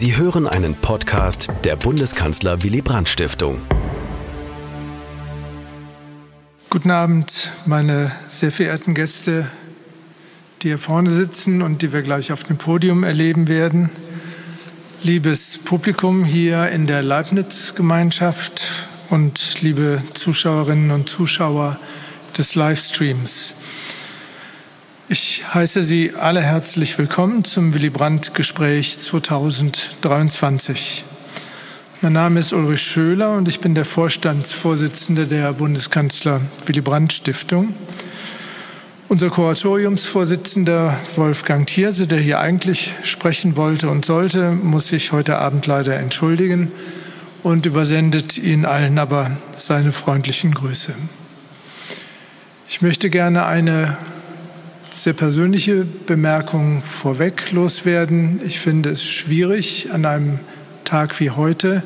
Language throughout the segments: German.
Sie hören einen Podcast der Bundeskanzler Willy Brandt Stiftung. Guten Abend, meine sehr verehrten Gäste, die hier vorne sitzen und die wir gleich auf dem Podium erleben werden. Liebes Publikum hier in der Leibniz-Gemeinschaft und liebe Zuschauerinnen und Zuschauer des Livestreams. Ich heiße Sie alle herzlich willkommen zum Willy Brandt Gespräch 2023. Mein Name ist Ulrich Schöler und ich bin der Vorstandsvorsitzende der Bundeskanzler Willy Brandt Stiftung. Unser Kuratoriumsvorsitzender Wolfgang Thierse, der hier eigentlich sprechen wollte und sollte, muss sich heute Abend leider entschuldigen und übersendet Ihnen allen aber seine freundlichen Grüße. Ich möchte gerne eine sehr persönliche Bemerkung vorweg loswerden. Ich finde es schwierig, an einem Tag wie heute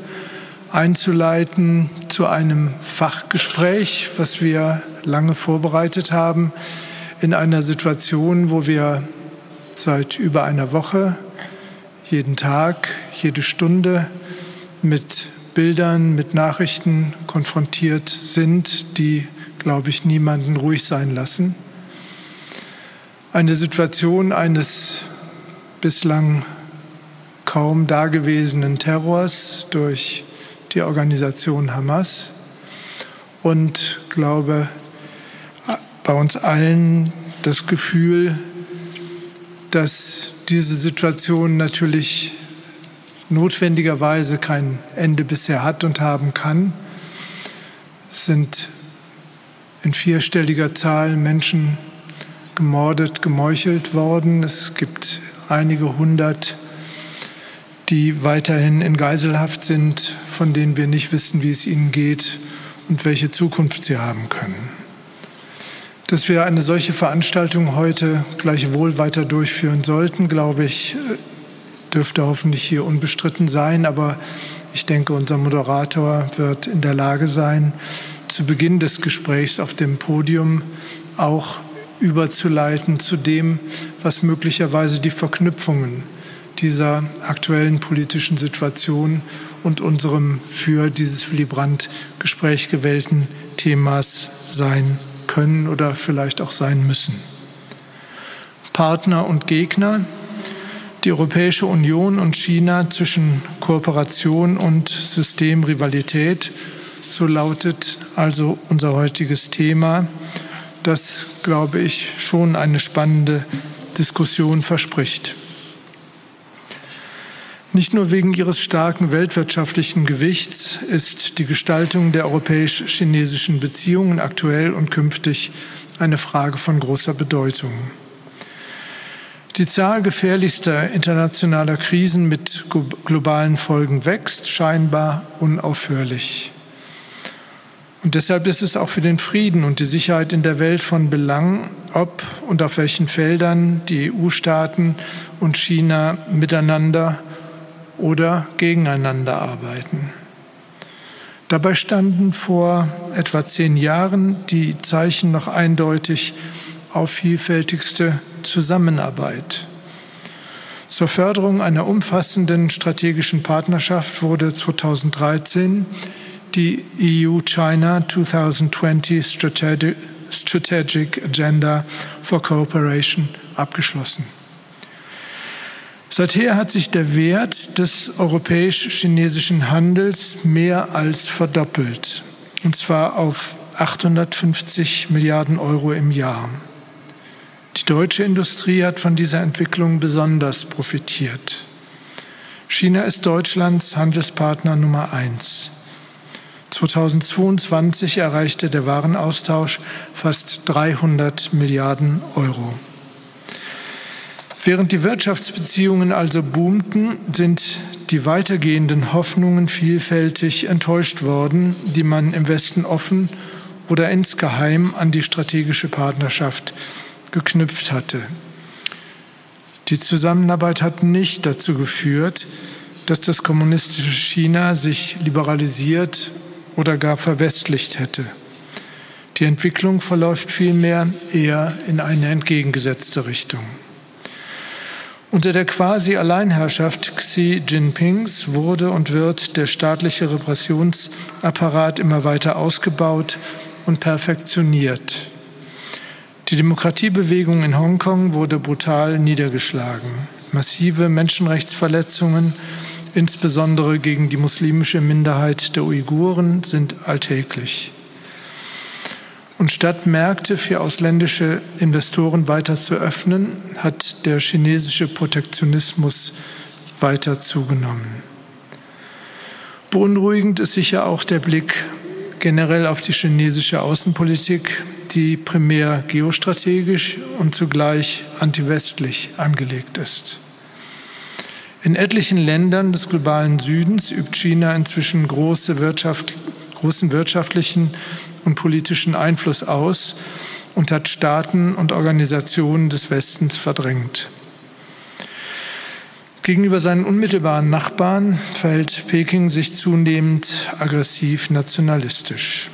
einzuleiten zu einem Fachgespräch, was wir lange vorbereitet haben, in einer Situation, wo wir seit über einer Woche jeden Tag, jede Stunde mit Bildern, mit Nachrichten konfrontiert sind, die, glaube ich, niemanden ruhig sein lassen eine Situation eines bislang kaum dagewesenen Terrors durch die Organisation Hamas und glaube bei uns allen das Gefühl, dass diese Situation natürlich notwendigerweise kein Ende bisher hat und haben kann. Es sind in vierstelliger Zahl Menschen gemordet, gemeuchelt worden. Es gibt einige hundert, die weiterhin in Geiselhaft sind, von denen wir nicht wissen, wie es ihnen geht und welche Zukunft sie haben können. Dass wir eine solche Veranstaltung heute gleichwohl weiter durchführen sollten, glaube ich, dürfte hoffentlich hier unbestritten sein. Aber ich denke, unser Moderator wird in der Lage sein, zu Beginn des Gesprächs auf dem Podium auch überzuleiten zu dem, was möglicherweise die Verknüpfungen dieser aktuellen politischen Situation und unserem für dieses Willy Brandt-Gespräch gewählten Themas sein können oder vielleicht auch sein müssen. Partner und Gegner, die Europäische Union und China zwischen Kooperation und Systemrivalität, so lautet also unser heutiges Thema das, glaube ich, schon eine spannende Diskussion verspricht. Nicht nur wegen ihres starken weltwirtschaftlichen Gewichts ist die Gestaltung der europäisch-chinesischen Beziehungen aktuell und künftig eine Frage von großer Bedeutung. Die Zahl gefährlichster internationaler Krisen mit globalen Folgen wächst scheinbar unaufhörlich. Und deshalb ist es auch für den Frieden und die Sicherheit in der Welt von Belang, ob und auf welchen Feldern die EU-Staaten und China miteinander oder gegeneinander arbeiten. Dabei standen vor etwa zehn Jahren die Zeichen noch eindeutig auf vielfältigste Zusammenarbeit. Zur Förderung einer umfassenden strategischen Partnerschaft wurde 2013 die EU-China 2020 Strategic, Agenda for Cooperation abgeschlossen. Seither hat sich der Wert des europäisch-chinesischen Handels mehr als verdoppelt, und zwar auf 850 Milliarden Euro im Jahr. Die deutsche Industrie hat von dieser Entwicklung besonders profitiert. China ist Deutschlands Handelspartner Nummer eins. 2022 erreichte der Warenaustausch fast 300 Milliarden Euro. Während die Wirtschaftsbeziehungen also boomten, sind die weitergehenden Hoffnungen vielfältig enttäuscht worden, die man im Westen offen oder insgeheim an die strategische Partnerschaft geknüpft hatte. Die Zusammenarbeit hat nicht dazu geführt, dass das kommunistische China sich liberalisiert oder gar verwestlicht hätte. Die Entwicklung verläuft vielmehr eher in eine entgegengesetzte Richtung. Unter der quasi Alleinherrschaft Xi Jinpings wurde und wird der staatliche Repressionsapparat immer weiter ausgebaut und perfektioniert. Die Demokratiebewegung in Hongkong wurde brutal niedergeschlagen. Massive Menschenrechtsverletzungen, insbesondere gegen die muslimische Minderheit der Uiguren, sind alltäglich. Und statt Märkte für ausländische Investoren weiter zu öffnen, hat der chinesische Protektionismus weiter zugenommen. Beunruhigend ist sicher auch der Blick generell auf die chinesische Außenpolitik, die primär geostrategisch und zugleich antiwestlich angelegt ist. In etlichen Ländern des globalen Südens übt China inzwischen große Wirtschaft, großen wirtschaftlichen und politischen Einfluss aus und hat Staaten und Organisationen des Westens verdrängt. Gegenüber seinen unmittelbaren Nachbarn verhält Peking sich zunehmend aggressiv nationalistisch.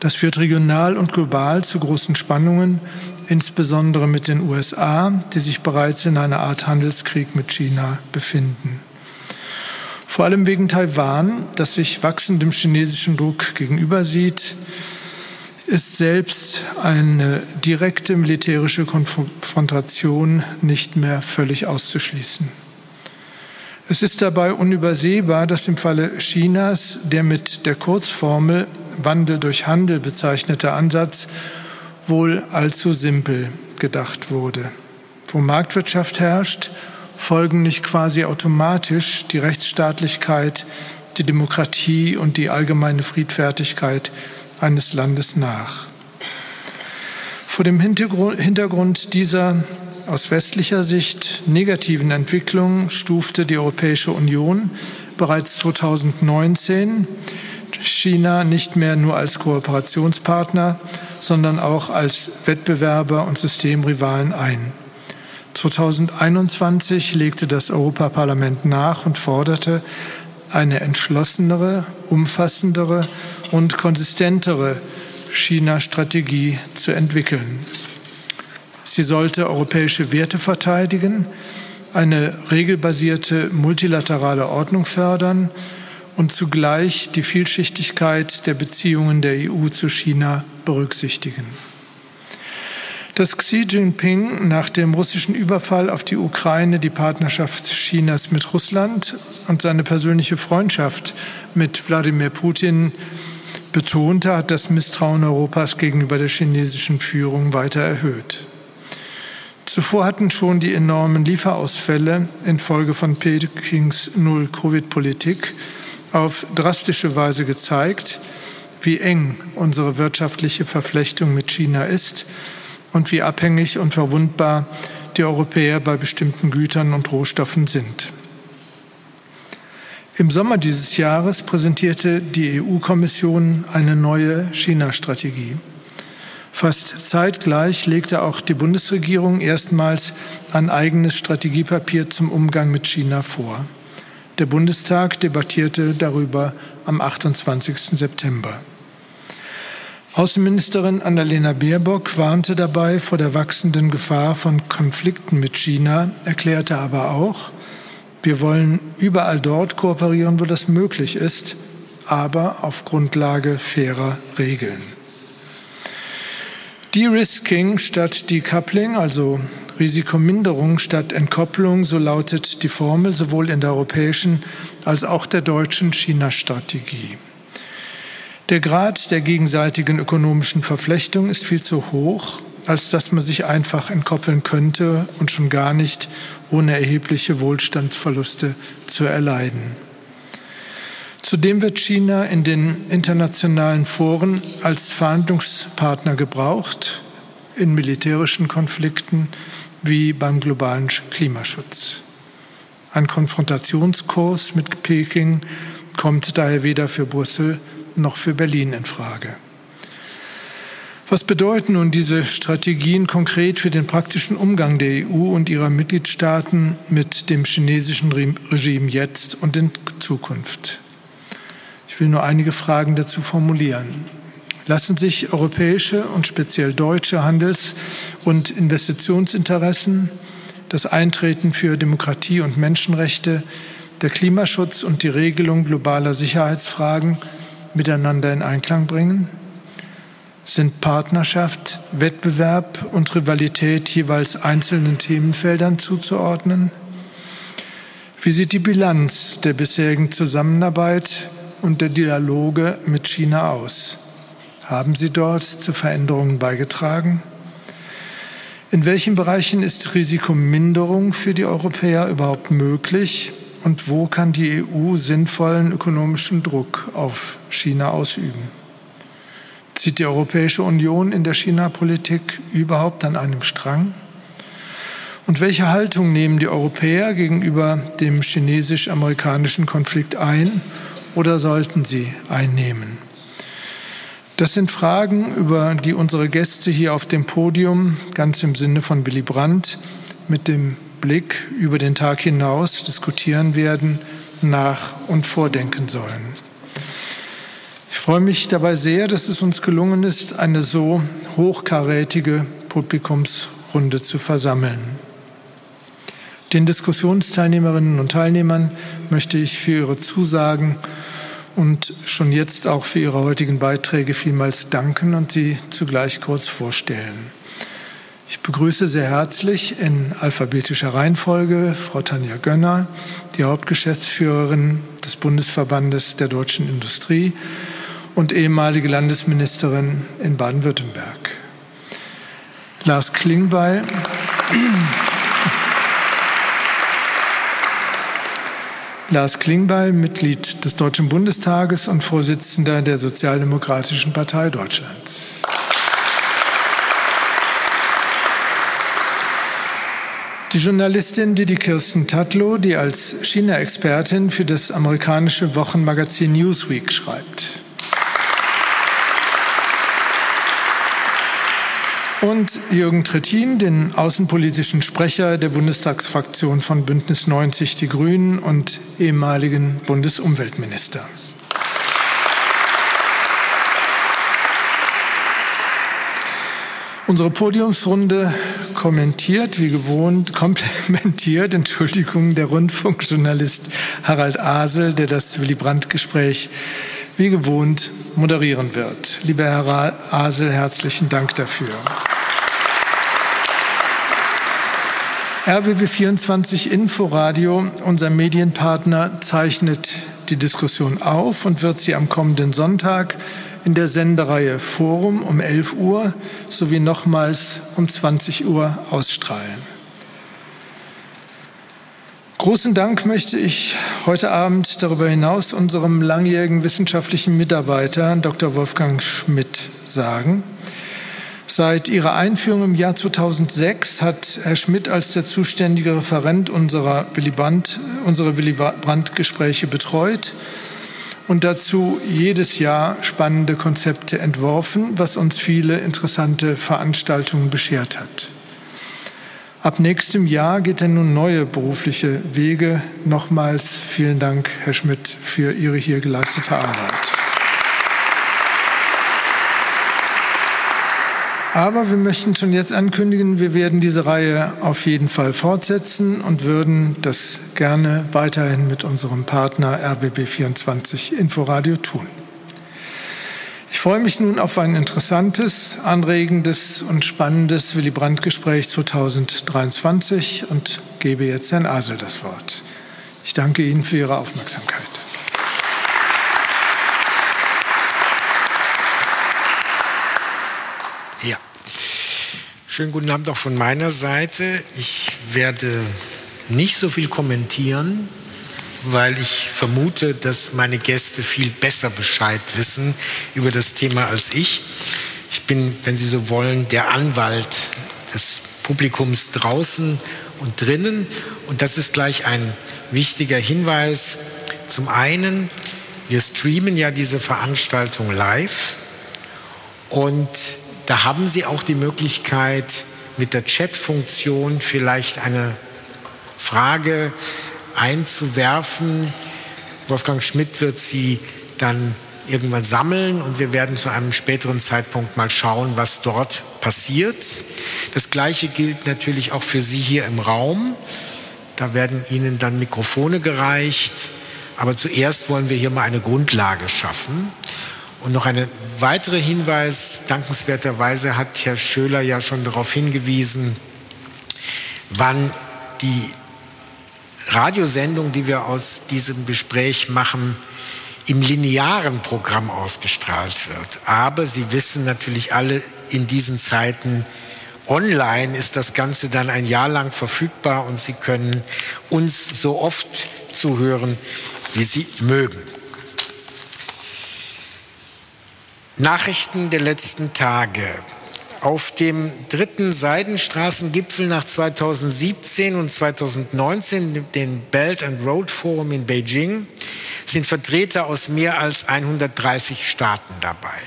Das führt regional und global zu großen Spannungen, insbesondere mit den USA, die sich bereits in einer Art Handelskrieg mit China befinden. Vor allem wegen Taiwan, das sich wachsendem chinesischen Druck gegenüber sieht, ist selbst eine direkte militärische Konfrontation nicht mehr völlig auszuschließen. Es ist dabei unübersehbar, dass im Falle Chinas der mit der Kurzformel Wandel durch Handel bezeichnete Ansatz wohl allzu simpel gedacht wurde. Wo Marktwirtschaft herrscht, folgen nicht quasi automatisch die Rechtsstaatlichkeit, die Demokratie und die allgemeine Friedfertigkeit eines Landes nach. Vor dem Hintergrund dieser aus westlicher Sicht negativen Entwicklung stufte die Europäische Union bereits 2019 China nicht mehr nur als Kooperationspartner, sondern auch als Wettbewerber und Systemrivalen ein. 2021 legte das Europaparlament nach und forderte eine entschlossenere, umfassendere und konsistentere China-Strategie zu entwickeln. Sie sollte europäische Werte verteidigen, eine regelbasierte multilaterale Ordnung fördern und zugleich die Vielschichtigkeit der Beziehungen der EU zu China berücksichtigen. Dass Xi Jinping nach dem russischen Überfall auf die Ukraine die Partnerschaft Chinas mit Russland und seine persönliche Freundschaft mit Wladimir Putin betonte, hat das Misstrauen Europas gegenüber der chinesischen Führung weiter erhöht. Zuvor hatten schon die enormen Lieferausfälle infolge von Pekings Null-Covid-Politik auf drastische Weise gezeigt, wie eng unsere wirtschaftliche Verflechtung mit China ist und wie abhängig und verwundbar die Europäer bei bestimmten Gütern und Rohstoffen sind. Im Sommer dieses Jahres präsentierte die EU-Kommission eine neue China-Strategie. Fast zeitgleich legte auch die Bundesregierung erstmals ein eigenes Strategiepapier zum Umgang mit China vor. Der Bundestag debattierte darüber am 28. September. Außenministerin Annalena Baerbock warnte dabei vor der wachsenden Gefahr von Konflikten mit China, erklärte aber auch, wir wollen überall dort kooperieren, wo das möglich ist, aber auf Grundlage fairer Regeln. De-Risking statt Decoupling, also Risikominderung statt Entkopplung, so lautet die Formel sowohl in der europäischen als auch der deutschen China-Strategie. Der Grad der gegenseitigen ökonomischen Verflechtung ist viel zu hoch, als dass man sich einfach entkoppeln könnte und schon gar nicht ohne erhebliche Wohlstandsverluste zu erleiden. Zudem wird China in den internationalen Foren als Verhandlungspartner gebraucht, in militärischen Konflikten wie beim globalen Klimaschutz. Ein Konfrontationskurs mit Peking kommt daher weder für Brüssel noch für Berlin in Frage. Was bedeuten nun diese Strategien konkret für den praktischen Umgang der EU und ihrer Mitgliedstaaten mit dem chinesischen Regime jetzt und in Zukunft? Ich will nur einige Fragen dazu formulieren. Lassen sich europäische und speziell deutsche Handels- und Investitionsinteressen das Eintreten für Demokratie und Menschenrechte, der Klimaschutz und die Regelung globaler Sicherheitsfragen miteinander in Einklang bringen? Sind Partnerschaft, Wettbewerb und Rivalität jeweils einzelnen Themenfeldern zuzuordnen? Wie sieht die Bilanz der bisherigen Zusammenarbeit und der Dialoge mit China aus? Haben sie dort zu Veränderungen beigetragen? In welchen Bereichen ist Risikominderung für die Europäer überhaupt möglich und wo kann die EU sinnvollen ökonomischen Druck auf China ausüben? Zieht die Europäische Union in der China-Politik überhaupt an einem Strang? Und welche Haltung nehmen die Europäer gegenüber dem chinesisch-amerikanischen Konflikt ein oder sollten sie einnehmen? Das sind Fragen, über die unsere Gäste hier auf dem Podium ganz im Sinne von Willy Brandt mit dem Blick über den Tag hinaus diskutieren werden, nach und vordenken sollen. Ich freue mich dabei sehr, dass es uns gelungen ist, eine so hochkarätige Publikumsrunde zu versammeln. Den Diskussionsteilnehmerinnen und Teilnehmern möchte ich für ihre Zusagen und schon jetzt auch für ihre heutigen Beiträge vielmals danken und sie zugleich kurz vorstellen. Ich begrüße sehr herzlich in alphabetischer Reihenfolge Frau Tanja Gönner, die Hauptgeschäftsführerin des Bundesverbandes der deutschen Industrie und ehemalige Landesministerin in Baden-Württemberg. Lars Klingbeil. Lars Klingbeil, Mitglied des Deutschen Bundestages und Vorsitzender der Sozialdemokratischen Partei Deutschlands. Die Journalistin Didi Kirsten Tatlow, die als China-Expertin für das amerikanische Wochenmagazin Newsweek schreibt. Und Jürgen Trittin, den außenpolitischen Sprecher der Bundestagsfraktion von Bündnis 90 Die Grünen und ehemaligen Bundesumweltminister. Unsere Podiumsrunde kommentiert, wie gewohnt, komplementiert, Entschuldigung, der Rundfunkjournalist Harald Asel, der das Willy Brandt-Gespräch wie gewohnt moderieren wird. Lieber Herr Asel, herzlichen Dank dafür. RBB24 Inforadio, unser Medienpartner, zeichnet die Diskussion auf und wird sie am kommenden Sonntag in der Sendereihe Forum um 11 Uhr sowie nochmals um 20 Uhr ausstrahlen. Großen Dank möchte ich heute Abend darüber hinaus unserem langjährigen wissenschaftlichen Mitarbeiter Dr. Wolfgang Schmidt sagen. Seit ihrer Einführung im Jahr 2006 hat Herr Schmidt als der zuständige Referent unserer Willy Brandt, unsere Willy Brandt-Gespräche betreut und dazu jedes Jahr spannende Konzepte entworfen, was uns viele interessante Veranstaltungen beschert hat. Ab nächstem Jahr geht er nun neue berufliche Wege. Nochmals vielen Dank, Herr Schmidt, für Ihre hier geleistete Arbeit. Aber wir möchten schon jetzt ankündigen, wir werden diese Reihe auf jeden Fall fortsetzen und würden das gerne weiterhin mit unserem Partner RBB24 Inforadio tun. Ich freue mich nun auf ein interessantes, anregendes und spannendes Willy Brandt-Gespräch 2023 und gebe jetzt Herrn Asel das Wort. Ich danke Ihnen für Ihre Aufmerksamkeit. Schönen guten Abend auch von meiner Seite. Ich werde nicht so viel kommentieren, weil ich vermute, dass meine Gäste viel besser Bescheid wissen über das Thema als ich. Ich bin, wenn Sie so wollen, der Anwalt des Publikums draußen und drinnen. Und das ist gleich ein wichtiger Hinweis. Zum einen, wir streamen ja diese Veranstaltung live und da haben Sie auch die Möglichkeit, mit der Chat-Funktion vielleicht eine Frage einzuwerfen. Wolfgang Schmidt wird sie dann irgendwann sammeln und wir werden zu einem späteren Zeitpunkt mal schauen, was dort passiert. Das Gleiche gilt natürlich auch für Sie hier im Raum. Da werden Ihnen dann Mikrofone gereicht. Aber zuerst wollen wir hier mal eine Grundlage schaffen. Und noch ein weiterer Hinweis, dankenswerterweise hat Herr Schöler ja schon darauf hingewiesen, wann die Radiosendung, die wir aus diesem Gespräch machen, im linearen Programm ausgestrahlt wird. Aber Sie wissen natürlich alle in diesen Zeiten, online ist das Ganze dann ein Jahr lang verfügbar und Sie können uns so oft zuhören, wie Sie mögen. Nachrichten der letzten Tage. Auf dem dritten Seidenstraßengipfel nach 2017 und 2019, den Belt and Road Forum in Beijing, sind Vertreter aus mehr als 130 Staaten dabei.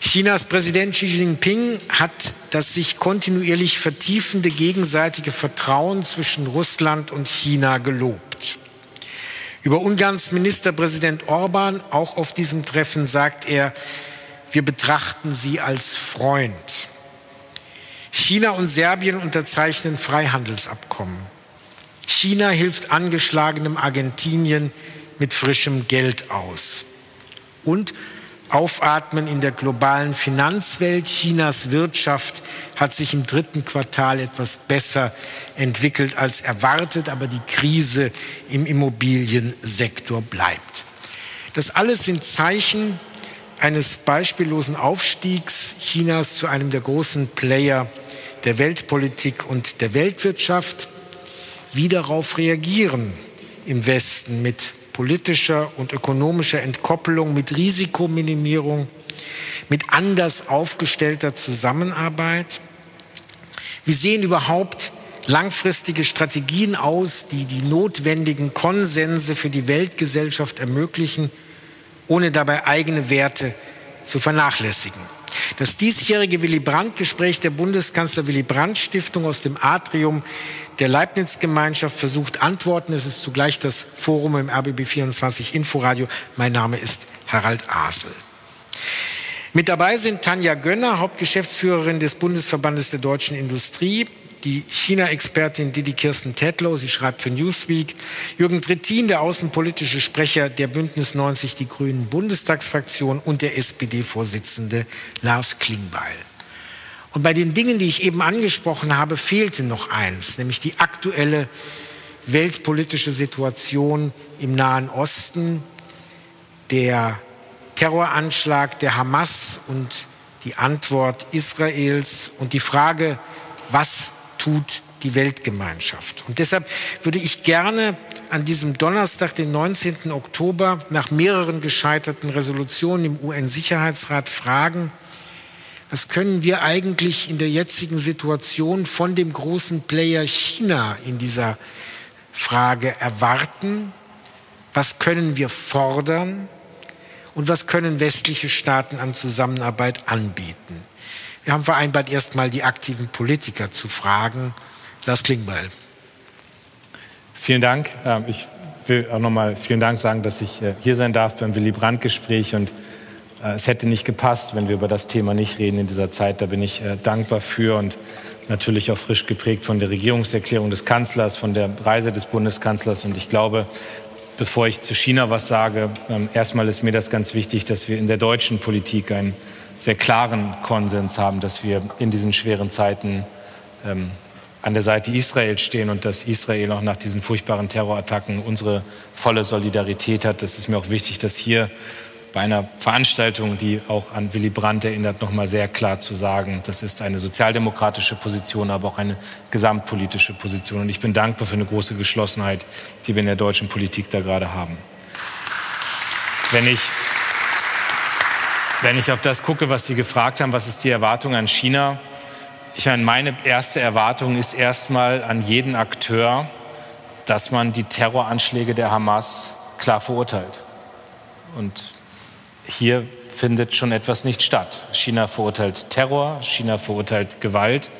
Chinas Präsident Xi Jinping hat das sich kontinuierlich vertiefende gegenseitige Vertrauen zwischen Russland und China gelobt. Über Ungarns Ministerpräsident Orban, auch auf diesem Treffen, sagt er, wir betrachten sie als Freund. China und Serbien unterzeichnen Freihandelsabkommen. China hilft angeschlagenem Argentinien mit frischem Geld aus. Und Aufatmen in der globalen Finanzwelt. Chinas Wirtschaft hat sich im dritten Quartal etwas besser entwickelt als erwartet, aber die Krise im Immobiliensektor bleibt. Das alles sind Zeichen eines beispiellosen Aufstiegs Chinas zu einem der großen Player der Weltpolitik und der Weltwirtschaft. Wie darauf reagieren im Westen mit politischer und ökonomischer Entkoppelung, mit Risikominimierung, mit anders aufgestellter Zusammenarbeit? Wie sehen überhaupt langfristige Strategien aus, die die notwendigen Konsense für die Weltgesellschaft ermöglichen, ohne dabei eigene Werte zu vernachlässigen? Das diesjährige Willy Brandt-Gespräch der Bundeskanzler Willy Brandt-Stiftung aus dem Atrium der Leibniz-Gemeinschaft versucht Antworten. Es ist zugleich das Forum im RBB 24 Inforadio. Mein Name ist Harald Asel. Mit dabei sind Tanja Gönner, Hauptgeschäftsführerin des Bundesverbandes der deutschen Industrie, die China-Expertin Didi Kirsten Tedlow, sie schreibt für Newsweek, Jürgen Trittin, der außenpolitische Sprecher der Bündnis 90 Die Grünen Bundestagsfraktion und der SPD-Vorsitzende Lars Klingbeil. Und bei den Dingen, die ich eben angesprochen habe, fehlte noch eins, nämlich die aktuelle weltpolitische Situation im Nahen Osten, der Terroranschlag der Hamas und die Antwort Israels und die Frage, was tut die Weltgemeinschaft. Und deshalb würde ich gerne an diesem Donnerstag, den 19. Oktober, nach mehreren gescheiterten Resolutionen im UN-Sicherheitsrat fragen, was können wir eigentlich in der jetzigen Situation von dem großen Player China in dieser Frage erwarten? Was können wir fordern? Und was können westliche Staaten an Zusammenarbeit anbieten? Wir haben vereinbart, erstmal die aktiven Politiker zu fragen. Lars Klingbeil. Vielen Dank. Ähm, ich will auch nochmal vielen Dank sagen, dass ich äh, hier sein darf beim Willy Brandt-Gespräch. Und äh, es hätte nicht gepasst, wenn wir über das Thema nicht reden in dieser Zeit. Da bin ich äh, dankbar für und natürlich auch frisch geprägt von der Regierungserklärung des Kanzlers, von der Reise des Bundeskanzlers. Und ich glaube, bevor ich zu China was sage, ähm, erstmal ist mir das ganz wichtig, dass wir in der deutschen Politik einen sehr klaren Konsens haben, dass wir in diesen schweren Zeiten ähm, an der Seite Israels stehen und dass Israel auch nach diesen furchtbaren Terrorattacken unsere volle Solidarität hat. Das ist mir auch wichtig, dass hier bei einer Veranstaltung, die auch an Willy Brandt erinnert, noch mal sehr klar zu sagen, das ist eine sozialdemokratische Position, aber auch eine gesamtpolitische Position. Und ich bin dankbar für eine große Geschlossenheit, die wir in der deutschen Politik da gerade haben. Wenn ich wenn ich auf das gucke, was Sie gefragt haben, was ist die Erwartung an China? Ich meine, meine erste Erwartung ist erstmal an jeden Akteur, dass man die Terroranschläge der Hamas klar verurteilt. Und hier findet schon etwas nicht statt. China verurteilt Terror, China verurteilt Gewalt,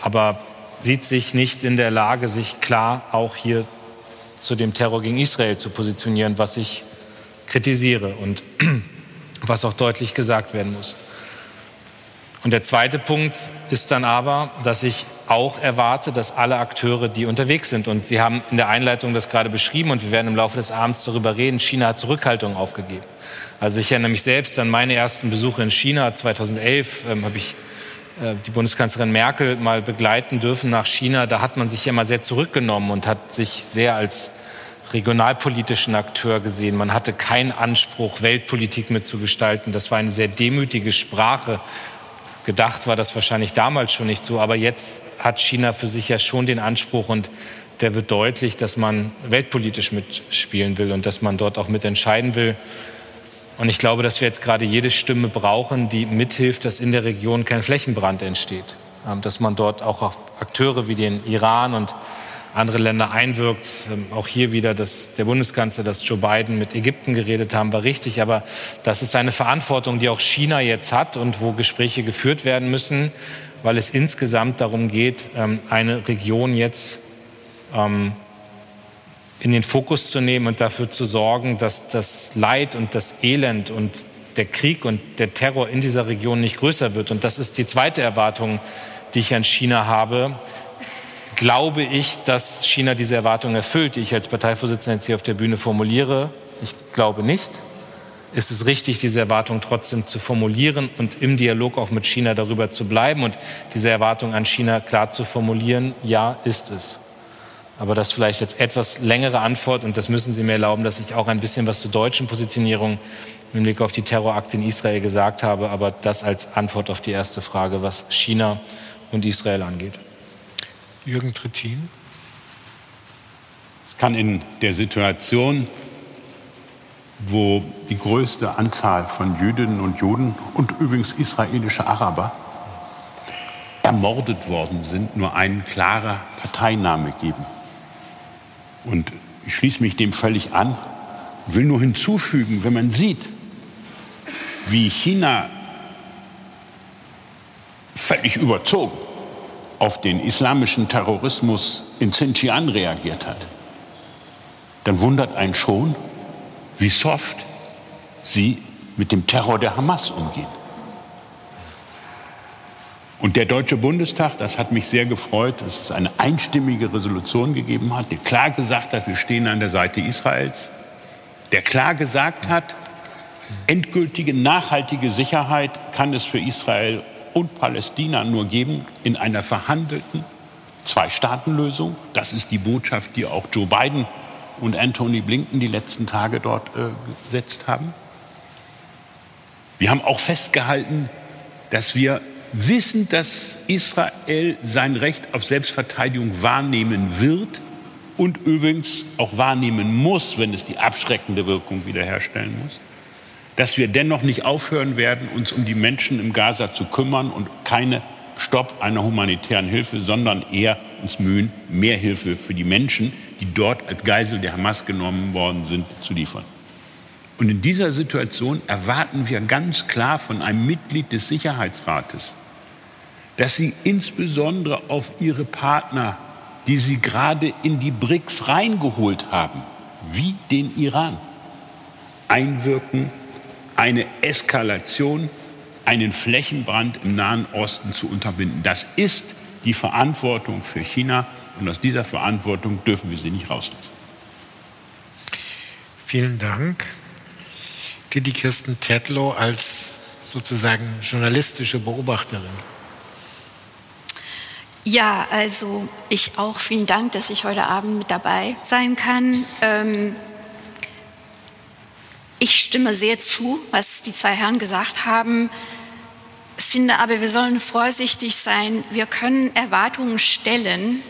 aber sieht sich nicht in der Lage, sich klar auch hier zu dem Terror gegen Israel zu positionieren, was ich kritisiere und was auch deutlich gesagt werden muss. Und der zweite Punkt ist dann aber, dass ich auch erwarte, dass alle Akteure, die unterwegs sind, und Sie haben in der Einleitung das gerade beschrieben und wir werden im Laufe des Abends darüber reden, China hat Zurückhaltung aufgegeben. Also ich erinnere mich selbst an meine ersten Besuche in China. 2011 ähm, habe ich äh, die Bundeskanzlerin Merkel mal begleiten dürfen nach China. Da hat man sich ja mal sehr zurückgenommen und hat sich sehr als regionalpolitischen Akteur gesehen. Man hatte keinen Anspruch, Weltpolitik mitzugestalten. Das war eine sehr demütige Sprache, Gedacht war das wahrscheinlich damals schon nicht so, aber jetzt hat China für sich ja schon den Anspruch und der wird deutlich, dass man weltpolitisch mitspielen will und dass man dort auch mitentscheiden will. Und ich glaube, dass wir jetzt gerade jede Stimme brauchen, die mithilft, dass in der Region kein Flächenbrand entsteht. Ähm, dass man dort auch auf Akteure wie den Iran und andere Länder einwirkt. Ähm, auch hier wieder, dass der Bundeskanzler, dass Joe Biden mit Ägypten geredet haben, war richtig. Aber das ist eine Verantwortung, die auch China jetzt hat und wo Gespräche geführt werden müssen, weil es insgesamt darum geht, ähm, eine Region jetzt ähm, in den Fokus zu nehmen und dafür zu sorgen, dass das Leid und das Elend und der Krieg und der Terror in dieser Region nicht größer wird. Und das ist die zweite Erwartung, die ich an China habe, glaube ich, dass China diese Erwartungen erfüllt, die ich als Parteivorsitzender jetzt hier auf der Bühne formuliere. Ich glaube nicht. Ist es richtig, diese Erwartung trotzdem zu formulieren und im Dialog auch mit China darüber zu bleiben und diese Erwartung an China klar zu formulieren? Ja, ist es. Aber das vielleicht jetzt etwas längere Antwort und das müssen Sie mir erlauben, dass ich auch ein bisschen was zur deutschen Positionierung im Blick auf die Terrorakte in Israel gesagt habe, aber das als Antwort auf die erste Frage, was China und Israel angeht. Jürgen Trittin. Es kann in der Situation, wo die größte Anzahl von Jüdinnen und Juden und übrigens israelische Araber ermordet worden sind, nur ein klarer Parteiname geben. Und ich schließe mich dem völlig an, will nur hinzufügen, wenn man sieht, wie China völlig überzogen auf den islamischen Terrorismus in Xinjiang reagiert hat, dann wundert einen schon, wie soft sie mit dem Terror der Hamas umgehen. Und der Deutsche Bundestag, das hat mich sehr gefreut, dass es eine einstimmige Resolution gegeben hat, die klar gesagt hat, wir stehen an der Seite Israels, der klar gesagt hat, endgültige, nachhaltige Sicherheit kann es für Israel und Palästina nur geben in einer verhandelten Zwei-Staaten-Lösung. Das ist die Botschaft, die auch Joe Biden und Anthony Blinken die letzten Tage dort äh, gesetzt haben. Wir haben auch festgehalten, dass wir wissen, dass Israel sein Recht auf Selbstverteidigung wahrnehmen wird und übrigens auch wahrnehmen muss, wenn es die abschreckende Wirkung wiederherstellen muss dass wir dennoch nicht aufhören werden, uns um die Menschen im Gaza zu kümmern und keine Stopp einer humanitären Hilfe, sondern eher uns mühen, mehr Hilfe für die Menschen, die dort als Geisel der Hamas genommen worden sind, zu liefern. Und in dieser Situation erwarten wir ganz klar von einem Mitglied des Sicherheitsrates, dass sie insbesondere auf ihre Partner, die sie gerade in die BRICS reingeholt haben, wie den Iran, einwirken eine Eskalation, einen Flächenbrand im Nahen Osten zu unterbinden. Das ist die Verantwortung für China und aus dieser Verantwortung dürfen wir sie nicht rauslassen. Vielen Dank. Didi Kirsten Tetlow als sozusagen journalistische Beobachterin. Ja, also ich auch vielen Dank, dass ich heute Abend mit dabei sein kann. Ähm, ich stimme sehr zu, was die zwei Herren gesagt haben, finde aber, wir sollen vorsichtig sein. Wir können Erwartungen stellen,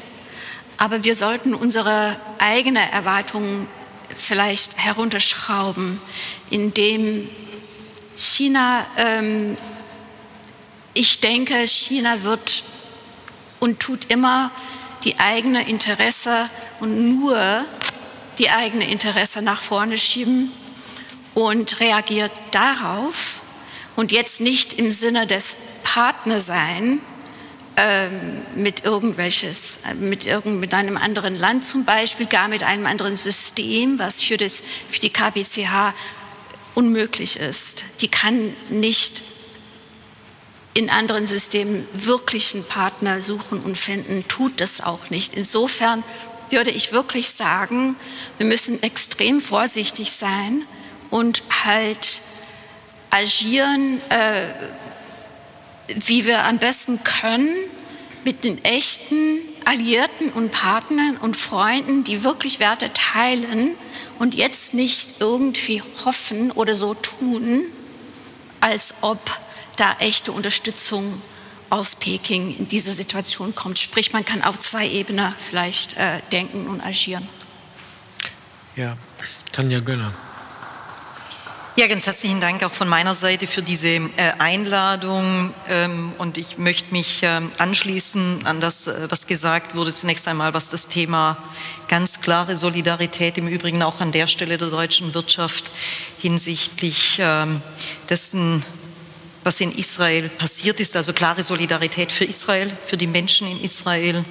aber wir sollten unsere eigenen Erwartungen vielleicht herunterschrauben, indem China, ähm, ich denke, China wird und tut immer die eigene Interesse und nur die eigene Interesse nach vorne schieben und reagiert darauf und jetzt nicht im Sinne des Partnersein ähm, mit irgendwelches, mit, irgend, mit einem anderen Land zum Beispiel, gar mit einem anderen System, was für, das, für die KBCH unmöglich ist. Die kann nicht in anderen Systemen wirklichen Partner suchen und finden, tut das auch nicht. Insofern würde ich wirklich sagen, wir müssen extrem vorsichtig sein und halt agieren, äh, wie wir am besten können mit den echten Alliierten und Partnern und Freunden, die wirklich Werte teilen und jetzt nicht irgendwie hoffen oder so tun, als ob da echte Unterstützung aus Peking in diese Situation kommt. Sprich, man kann auf zwei Ebenen vielleicht äh, denken und agieren. Ja, Tanja Gönner. Ja, ganz herzlichen Dank auch von meiner Seite für diese äh, Einladung. Ähm, und ich möchte mich ähm, anschließen an das, äh, was gesagt wurde. Zunächst einmal, was das Thema ganz klare Solidarität im Übrigen auch an der Stelle der deutschen Wirtschaft hinsichtlich ähm, dessen, was in Israel passiert ist. Also klare Solidarität für Israel, für die Menschen in Israel.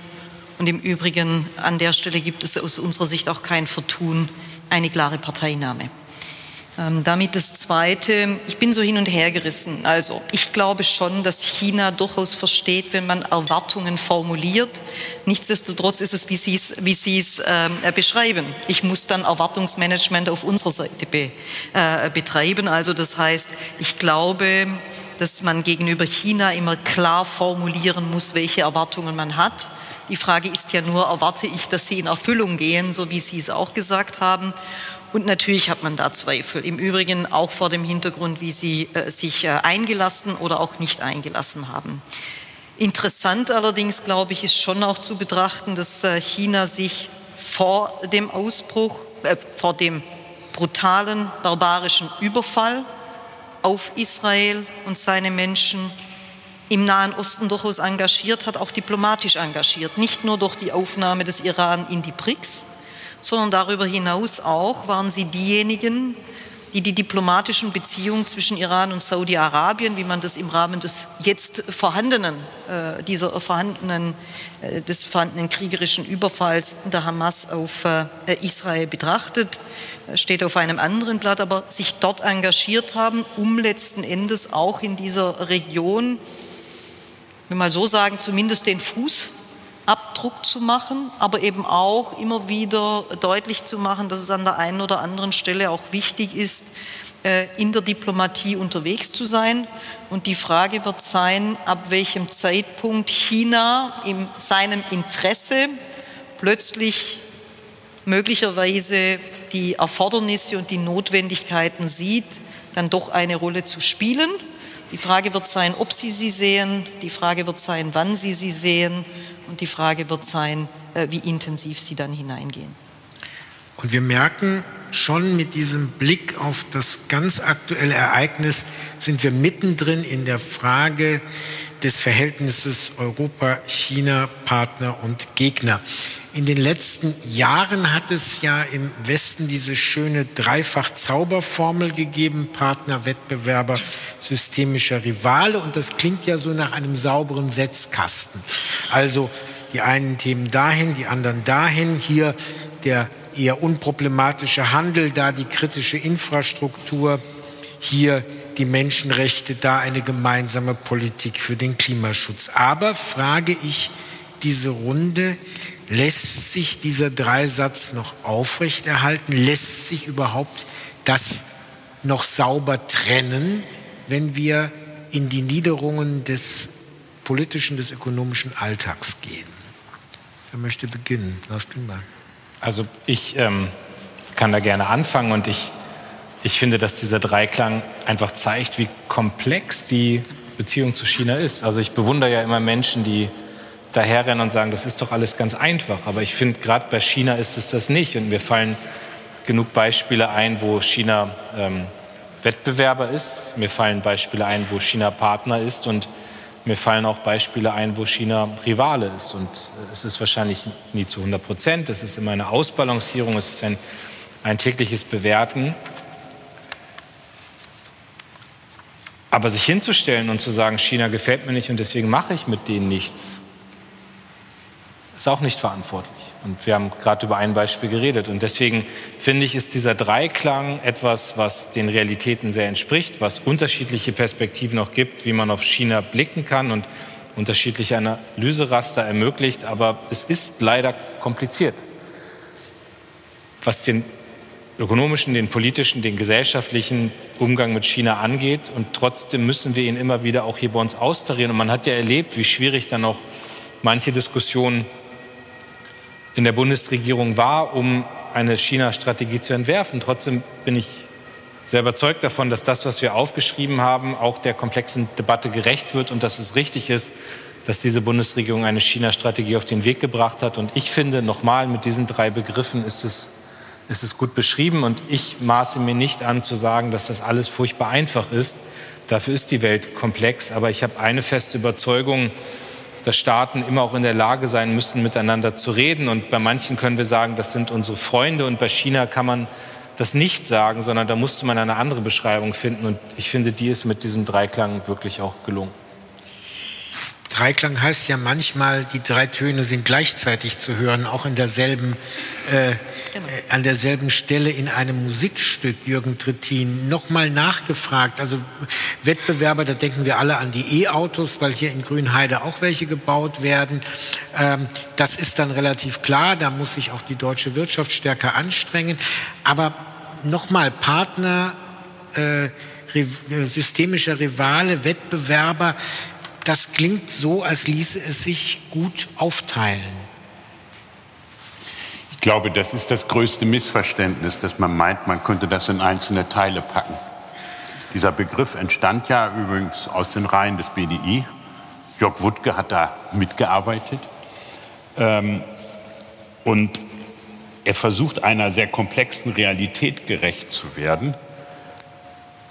Und im Übrigen an der Stelle gibt es aus unserer Sicht auch kein Vertun, eine klare Parteinahme. Ähm, damit das Zweite, ich bin so hin und her gerissen. Also ich glaube schon, dass China durchaus versteht, wenn man Erwartungen formuliert. Nichtsdestotrotz ist es, wie Sie es, wie es äh, beschreiben. Ich muss dann Erwartungsmanagement auf unserer Seite be, äh, betreiben. Also das heißt, ich glaube, dass man gegenüber China immer klar formulieren muss, welche Erwartungen man hat. Die Frage ist ja nur, erwarte ich, dass sie in Erfüllung gehen, so wie Sie es auch gesagt haben. Und natürlich hat man da Zweifel. Im Übrigen auch vor dem Hintergrund, wie Sie äh, sich äh, eingelassen oder auch nicht eingelassen haben. Interessant allerdings, glaube ich, ist schon auch zu betrachten, dass äh, China sich vor dem Ausbruch, äh, vor dem brutalen, barbarischen Überfall auf Israel und seine Menschen im Nahen Osten durchaus engagiert hat, auch diplomatisch engagiert. Nicht nur durch die Aufnahme des Iran in die BRICS, sondern darüber hinaus auch waren sie diejenigen, die die diplomatischen Beziehungen zwischen Iran und Saudi-Arabien, wie man das im Rahmen des jetzt vorhandenen, äh, dieser vorhandenen, äh, des vorhandenen kriegerischen Überfalls der Hamas auf äh, Israel betrachtet, steht auf einem anderen Blatt, aber sich dort engagiert haben, um letzten Endes auch in dieser Region, wenn mal so sagen, zumindest den Fuß Abdruck zu machen, aber eben auch immer wieder deutlich zu machen, dass es an der einen oder anderen Stelle auch wichtig ist, äh, in der Diplomatie unterwegs zu sein. Und die Frage wird sein, ab welchem Zeitpunkt China in seinem Interesse plötzlich möglicherweise die Erfordernisse und die Notwendigkeiten sieht, dann doch eine Rolle zu spielen. Die Frage wird sein, ob Sie sie sehen. Die Frage wird sein, wann Sie sie sehen. Und die Frage wird sein, äh, wie intensiv Sie dann hineingehen. Und wir merken schon mit diesem Blick auf das ganz aktuelle Ereignis, sind wir mittendrin in der Frage des Verhältnisses Europa, China, Partner und Gegner. In den letzten Jahren hat es ja im Westen diese schöne Dreifach-Zauberformel gegeben, Partner, Wettbewerber, systemischer Rivale. Und das klingt ja so nach einem sauberen Setzkasten. Also die einen Themen dahin, die anderen dahin. Hier der eher unproblematische Handel, da die kritische Infrastruktur, hier die Menschenrechte, da eine gemeinsame Politik für den Klimaschutz. Aber frage ich diese Runde, Lässt sich dieser Dreisatz noch aufrechterhalten? Lässt sich überhaupt das noch sauber trennen, wenn wir in die Niederungen des politischen, des ökonomischen Alltags gehen? Wer möchte beginnen? Lars Klingbeil. Also ich ähm, kann da gerne anfangen und ich, ich finde, dass dieser Dreiklang einfach zeigt, wie komplex die Beziehung zu China ist. Also ich bewundere ja immer Menschen, die daherrennen und sagen, das ist doch alles ganz einfach. Aber ich finde, gerade bei China ist es das nicht. Und mir fallen genug Beispiele ein, wo China ähm, Wettbewerber ist. Mir fallen Beispiele ein, wo China Partner ist. Und mir fallen auch Beispiele ein, wo China Rivale ist. Und es ist wahrscheinlich nie zu 100 Prozent. Es ist immer eine Ausbalancierung. Es ist ein, ein tägliches Bewerten. Aber sich hinzustellen und zu sagen, China gefällt mir nicht und deswegen mache ich mit denen nichts, ist auch nicht verantwortlich. Und wir haben gerade über ein Beispiel geredet. Und deswegen finde ich, ist dieser Dreiklang etwas, was den Realitäten sehr entspricht, was unterschiedliche Perspektiven auch gibt, wie man auf China blicken kann und unterschiedliche Analyseraster ermöglicht. Aber es ist leider kompliziert, was den ökonomischen, den politischen, den gesellschaftlichen Umgang mit China angeht. Und trotzdem müssen wir ihn immer wieder auch hier bei uns austarieren. Und man hat ja erlebt, wie schwierig dann auch manche Diskussionen in der Bundesregierung war, um eine China-Strategie zu entwerfen. Trotzdem bin ich sehr überzeugt davon, dass das, was wir aufgeschrieben haben, auch der komplexen Debatte gerecht wird und dass es richtig ist, dass diese Bundesregierung eine China-Strategie auf den Weg gebracht hat. Und ich finde, nochmal mit diesen drei Begriffen ist es, ist es gut beschrieben. Und ich maße mir nicht an zu sagen, dass das alles furchtbar einfach ist. Dafür ist die Welt komplex. Aber ich habe eine feste Überzeugung, dass Staaten immer auch in der Lage sein müssen, miteinander zu reden. Und bei manchen können wir sagen, das sind unsere Freunde. Und bei China kann man das nicht sagen, sondern da musste man eine andere Beschreibung finden. Und ich finde, die ist mit diesem Dreiklang wirklich auch gelungen. Dreiklang heißt ja manchmal, die drei Töne sind gleichzeitig zu hören, auch in derselben, äh, genau. äh, an derselben Stelle in einem Musikstück, Jürgen Trittin. Nochmal nachgefragt, also Wettbewerber, da denken wir alle an die E-Autos, weil hier in Grünheide auch welche gebaut werden. Ähm, das ist dann relativ klar, da muss sich auch die deutsche Wirtschaft stärker anstrengen. Aber nochmal, Partner, äh, systemischer Rivale, Wettbewerber, das klingt so, als ließe es sich gut aufteilen. Ich glaube, das ist das größte Missverständnis, dass man meint, man könnte das in einzelne Teile packen. Dieser Begriff entstand ja übrigens aus den Reihen des BDI. Jörg Wuttke hat da mitgearbeitet. Ähm, und er versucht einer sehr komplexen Realität gerecht zu werden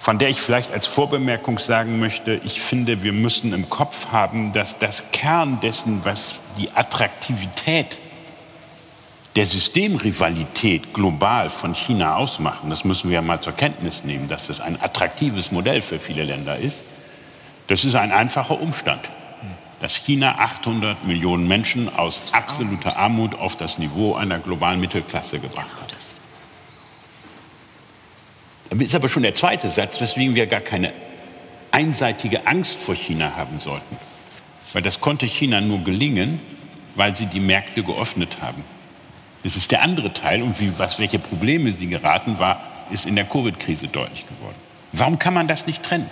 von der ich vielleicht als Vorbemerkung sagen möchte, ich finde, wir müssen im Kopf haben, dass das Kern dessen, was die Attraktivität der Systemrivalität global von China ausmachen, das müssen wir ja mal zur Kenntnis nehmen, dass das ein attraktives Modell für viele Länder ist, das ist ein einfacher Umstand, dass China 800 Millionen Menschen aus absoluter Armut auf das Niveau einer globalen Mittelklasse gebracht hat. Das ist aber schon der zweite Satz, weswegen wir gar keine einseitige Angst vor China haben sollten. Weil das konnte China nur gelingen, weil sie die Märkte geöffnet haben. Das ist der andere Teil und wie, was, welche Probleme sie geraten war, ist in der Covid-Krise deutlich geworden. Warum kann man das nicht trennen?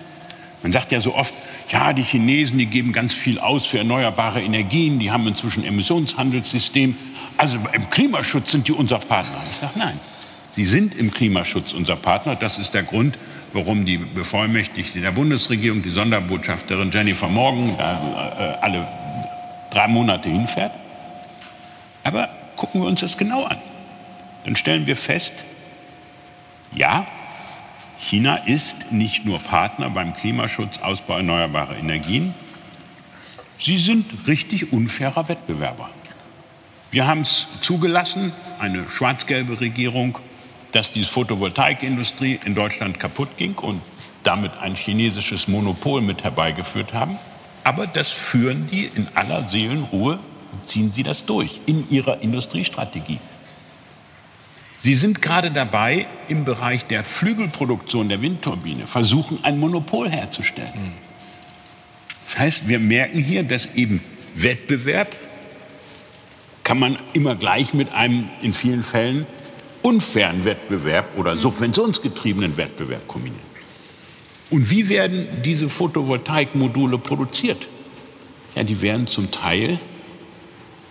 Man sagt ja so oft, ja, die Chinesen, die geben ganz viel aus für erneuerbare Energien, die haben inzwischen ein Emissionshandelssystem. Also im Klimaschutz sind die unser Partner. Ich sage nein. Sie sind im Klimaschutz unser Partner. Das ist der Grund, warum die Bevollmächtigte der Bundesregierung, die Sonderbotschafterin Jennifer Morgan, da äh, alle drei Monate hinfährt. Aber gucken wir uns das genau an. Dann stellen wir fest, ja, China ist nicht nur Partner beim Klimaschutz, Ausbau erneuerbarer Energien, sie sind richtig unfairer Wettbewerber. Wir haben es zugelassen, eine schwarz-gelbe Regierung, dass die Photovoltaikindustrie in Deutschland kaputt ging und damit ein chinesisches Monopol mit herbeigeführt haben. Aber das führen die in aller Seelenruhe, ziehen sie das durch in ihrer Industriestrategie. Sie sind gerade dabei, im Bereich der Flügelproduktion der Windturbine versuchen, ein Monopol herzustellen. Das heißt, wir merken hier, dass eben Wettbewerb kann man immer gleich mit einem in vielen Fällen unfairen Wettbewerb oder subventionsgetriebenen Wettbewerb kombinieren. Und wie werden diese Photovoltaikmodule produziert? Ja, die werden zum Teil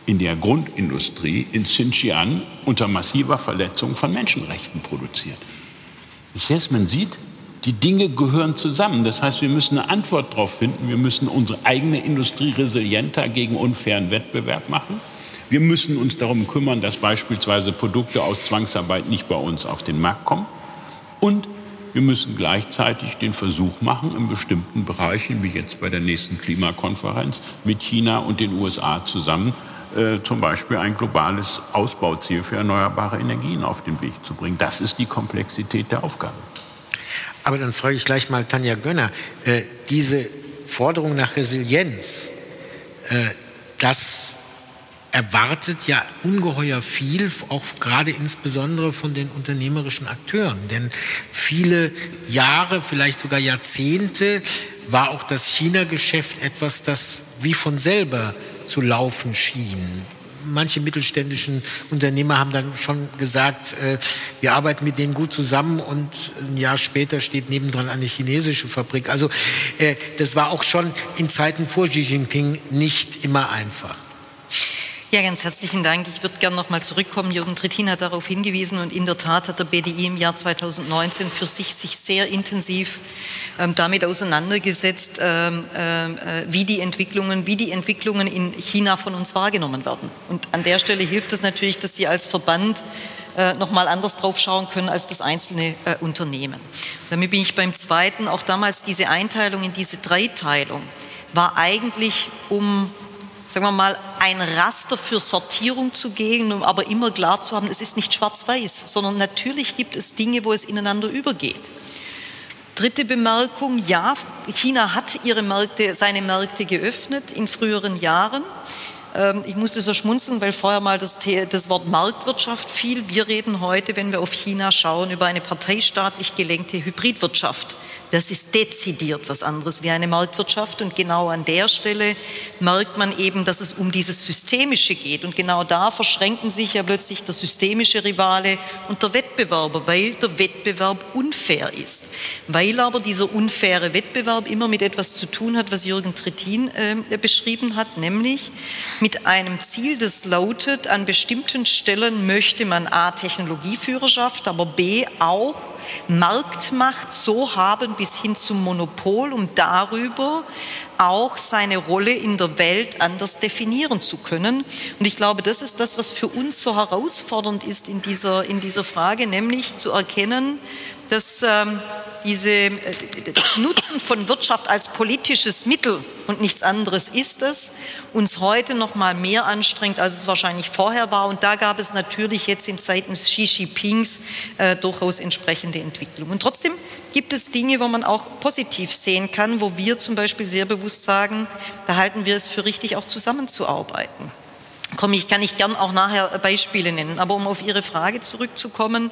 in der Grundindustrie in Xinjiang unter massiver Verletzung von Menschenrechten produziert. Das heißt, man sieht, die Dinge gehören zusammen. Das heißt, wir müssen eine Antwort darauf finden. Wir müssen unsere eigene Industrie resilienter gegen unfairen Wettbewerb machen. Wir müssen uns darum kümmern, dass beispielsweise Produkte aus Zwangsarbeit nicht bei uns auf den Markt kommen. Und wir müssen gleichzeitig den Versuch machen, in bestimmten Bereichen, wie jetzt bei der nächsten Klimakonferenz, mit China und den USA zusammen äh, zum Beispiel ein globales Ausbauziel für erneuerbare Energien auf den Weg zu bringen. Das ist die Komplexität der Aufgabe. Aber dann frage ich gleich mal Tanja Gönner, äh, diese Forderung nach Resilienz, äh, das erwartet ja ungeheuer viel, auch gerade insbesondere von den unternehmerischen Akteuren. Denn viele Jahre, vielleicht sogar Jahrzehnte, war auch das China-Geschäft etwas, das wie von selber zu laufen schien manche mittelständischen Unternehmer haben dann schon gesagt, äh, wir arbeiten mit denen gut zusammen und ein Jahr später steht nebendran eine chinesische Fabrik. Also äh, das war auch schon in Zeiten vor Xi Jinping nicht immer einfach. Ja, ganz herzlichen Dank. Ich würde gerne noch mal zurückkommen. Jürgen Trittin hat darauf hingewiesen und in der Tat hat der BDI im Jahr 2019 für sich sich sehr intensiv ähm, damit auseinandergesetzt, ähm, äh, wie die Entwicklungen, wie die Entwicklungen in China von uns wahrgenommen werden. Und an der Stelle hilft es natürlich, dass Sie als Verband äh, noch mal anders drauf schauen können als das einzelne äh, Unternehmen. Damit bin ich beim zweiten. Auch damals diese Einteilung in diese Dreiteilung war eigentlich um sagen wir mal, ein Raster für Sortierung zu gehen, um aber immer klar zu haben, es ist nicht schwarz-weiß, sondern natürlich gibt es Dinge, wo es ineinander übergeht. Dritte Bemerkung, ja, China hat ihre Märkte, seine Märkte geöffnet in früheren Jahren. Ähm, ich musste so schmunzeln, weil vorher mal das, das, Wort Marktwirtschaft fiel. Wir reden heute, wenn wir auf China schauen, über eine parteistaatlich gelenkte Hybridwirtschaft. Das ist dezidiert was anderes wie eine Marktwirtschaft. Und genau an der Stelle merkt man eben, dass es um dieses Systemische geht. Und genau da verschränken sich ja plötzlich der systemische Rivale und der Wettbewerber, weil der Wettbewerb unfair ist. Weil aber dieser unfaire Wettbewerb immer mit etwas zu tun hat, was Jürgen Trittin äh, beschrieben hat, nämlich mit einem Ziel, das lautet, an bestimmten Stellen möchte man A, Technologieführerschaft, aber B, auch Marktmacht so haben bis hin zum Monopol, um darüber auch seine Rolle in der Welt anders definieren zu können. Und ich glaube, das ist das, was für uns so herausfordernd ist in dieser, in dieser Frage, nämlich zu erkennen, dass ähm, diese, äh, das Nutzen von Wirtschaft als politisches Mittel und nichts anderes ist es, uns heute noch mal mehr anstrengt, als es wahrscheinlich vorher war. Und da gab es natürlich jetzt in Zeiten Xi Jinpings äh, durchaus entsprechende Entwicklungen. Und trotzdem gibt es Dinge, wo man auch positiv sehen kann, wo wir zum Beispiel sehr bewusst sagen, da halten wir es für richtig, auch zusammenzuarbeiten komme ich, kann ich gern auch nachher Beispiele nennen. Aber um auf Ihre Frage zurückzukommen,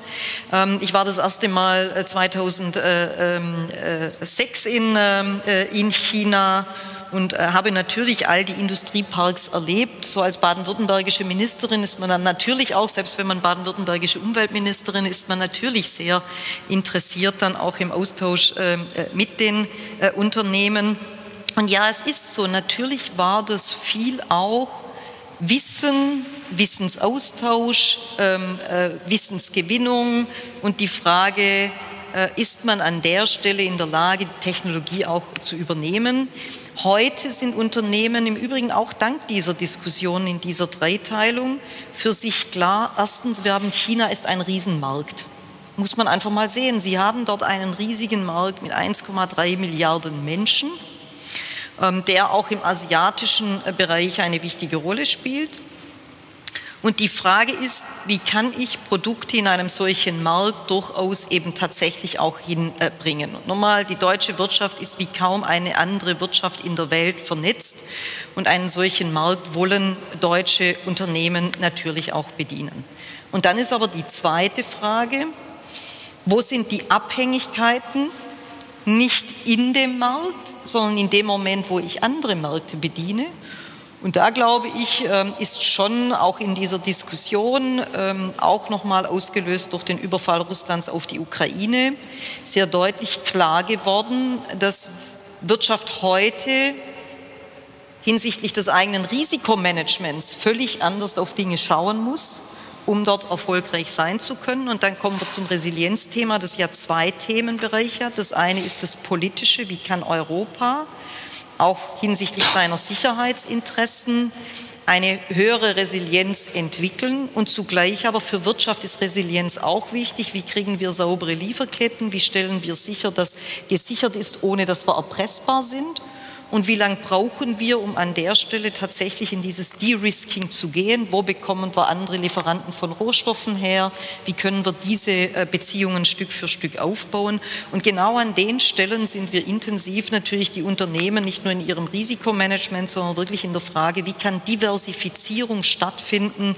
ähm, ich war das erste Mal 2006 äh, ähm, äh, in, ähm, äh, in China und habe natürlich all die Industrieparks erlebt. So als baden-württembergische Ministerin ist man dann natürlich auch, selbst wenn man baden-württembergische Umweltministerin ist, man natürlich sehr interessiert dann auch im Austausch mit den Unternehmen. Und ja, es ist so, natürlich war das viel auch Wissen, Wissensaustausch, ähm, äh, Wissensgewinnung und die Frage, äh, ist man an der Stelle in der Lage, die Technologie auch zu übernehmen? Heute sind Unternehmen im Übrigen auch dank dieser Diskussion in dieser Dreiteilung für sich klar, erstens, wir haben China ist ein Riesenmarkt. Muss man einfach mal sehen. Sie haben dort einen riesigen Markt mit 1,3 Milliarden Menschen ähm, der auch im asiatischen äh, Bereich eine wichtige Rolle spielt. Und die Frage ist, wie kann ich Produkte in einem solchen Markt durchaus eben tatsächlich auch hinbringen? Und nochmal, die deutsche Wirtschaft ist wie kaum eine andere Wirtschaft in der Welt vernetzt und einen solchen Markt wollen deutsche Unternehmen natürlich auch bedienen. Und dann ist aber die zweite Frage, wo sind die Abhängigkeiten nicht in dem Markt, sondern in dem Moment, wo ich andere Märkte bediene. Und da glaube ich, ähm, ist schon auch in dieser Diskussion, ähm, auch nochmal ausgelöst durch den Überfall Russlands auf die Ukraine, sehr deutlich klar geworden, dass Wirtschaft heute hinsichtlich des eigenen Risikomanagements völlig anders auf Dinge schauen muss um dort erfolgreich sein zu können. Und dann kommen wir zum Resilienzthema, das ja zwei Themenbereiche hat. Das eine ist das Politische, wie kann Europa auch hinsichtlich seiner Sicherheitsinteressen eine höhere Resilienz entwickeln und zugleich aber für Wirtschaft ist Resilienz auch wichtig. Wie kriegen wir saubere Lieferketten? Wie stellen wir sicher, dass gesichert ist, ohne dass wir erpressbar sind? Und wie lange brauchen wir, um an der Stelle tatsächlich in dieses De-Risking zu gehen? Wo bekommen wir andere Lieferanten von Rohstoffen her? Wie können wir diese äh, Beziehungen Stück für Stück aufbauen? Und genau an den Stellen sind wir intensiv natürlich die Unternehmen nicht nur in ihrem Risikomanagement, sondern wirklich in der Frage, wie kann Diversifizierung stattfinden,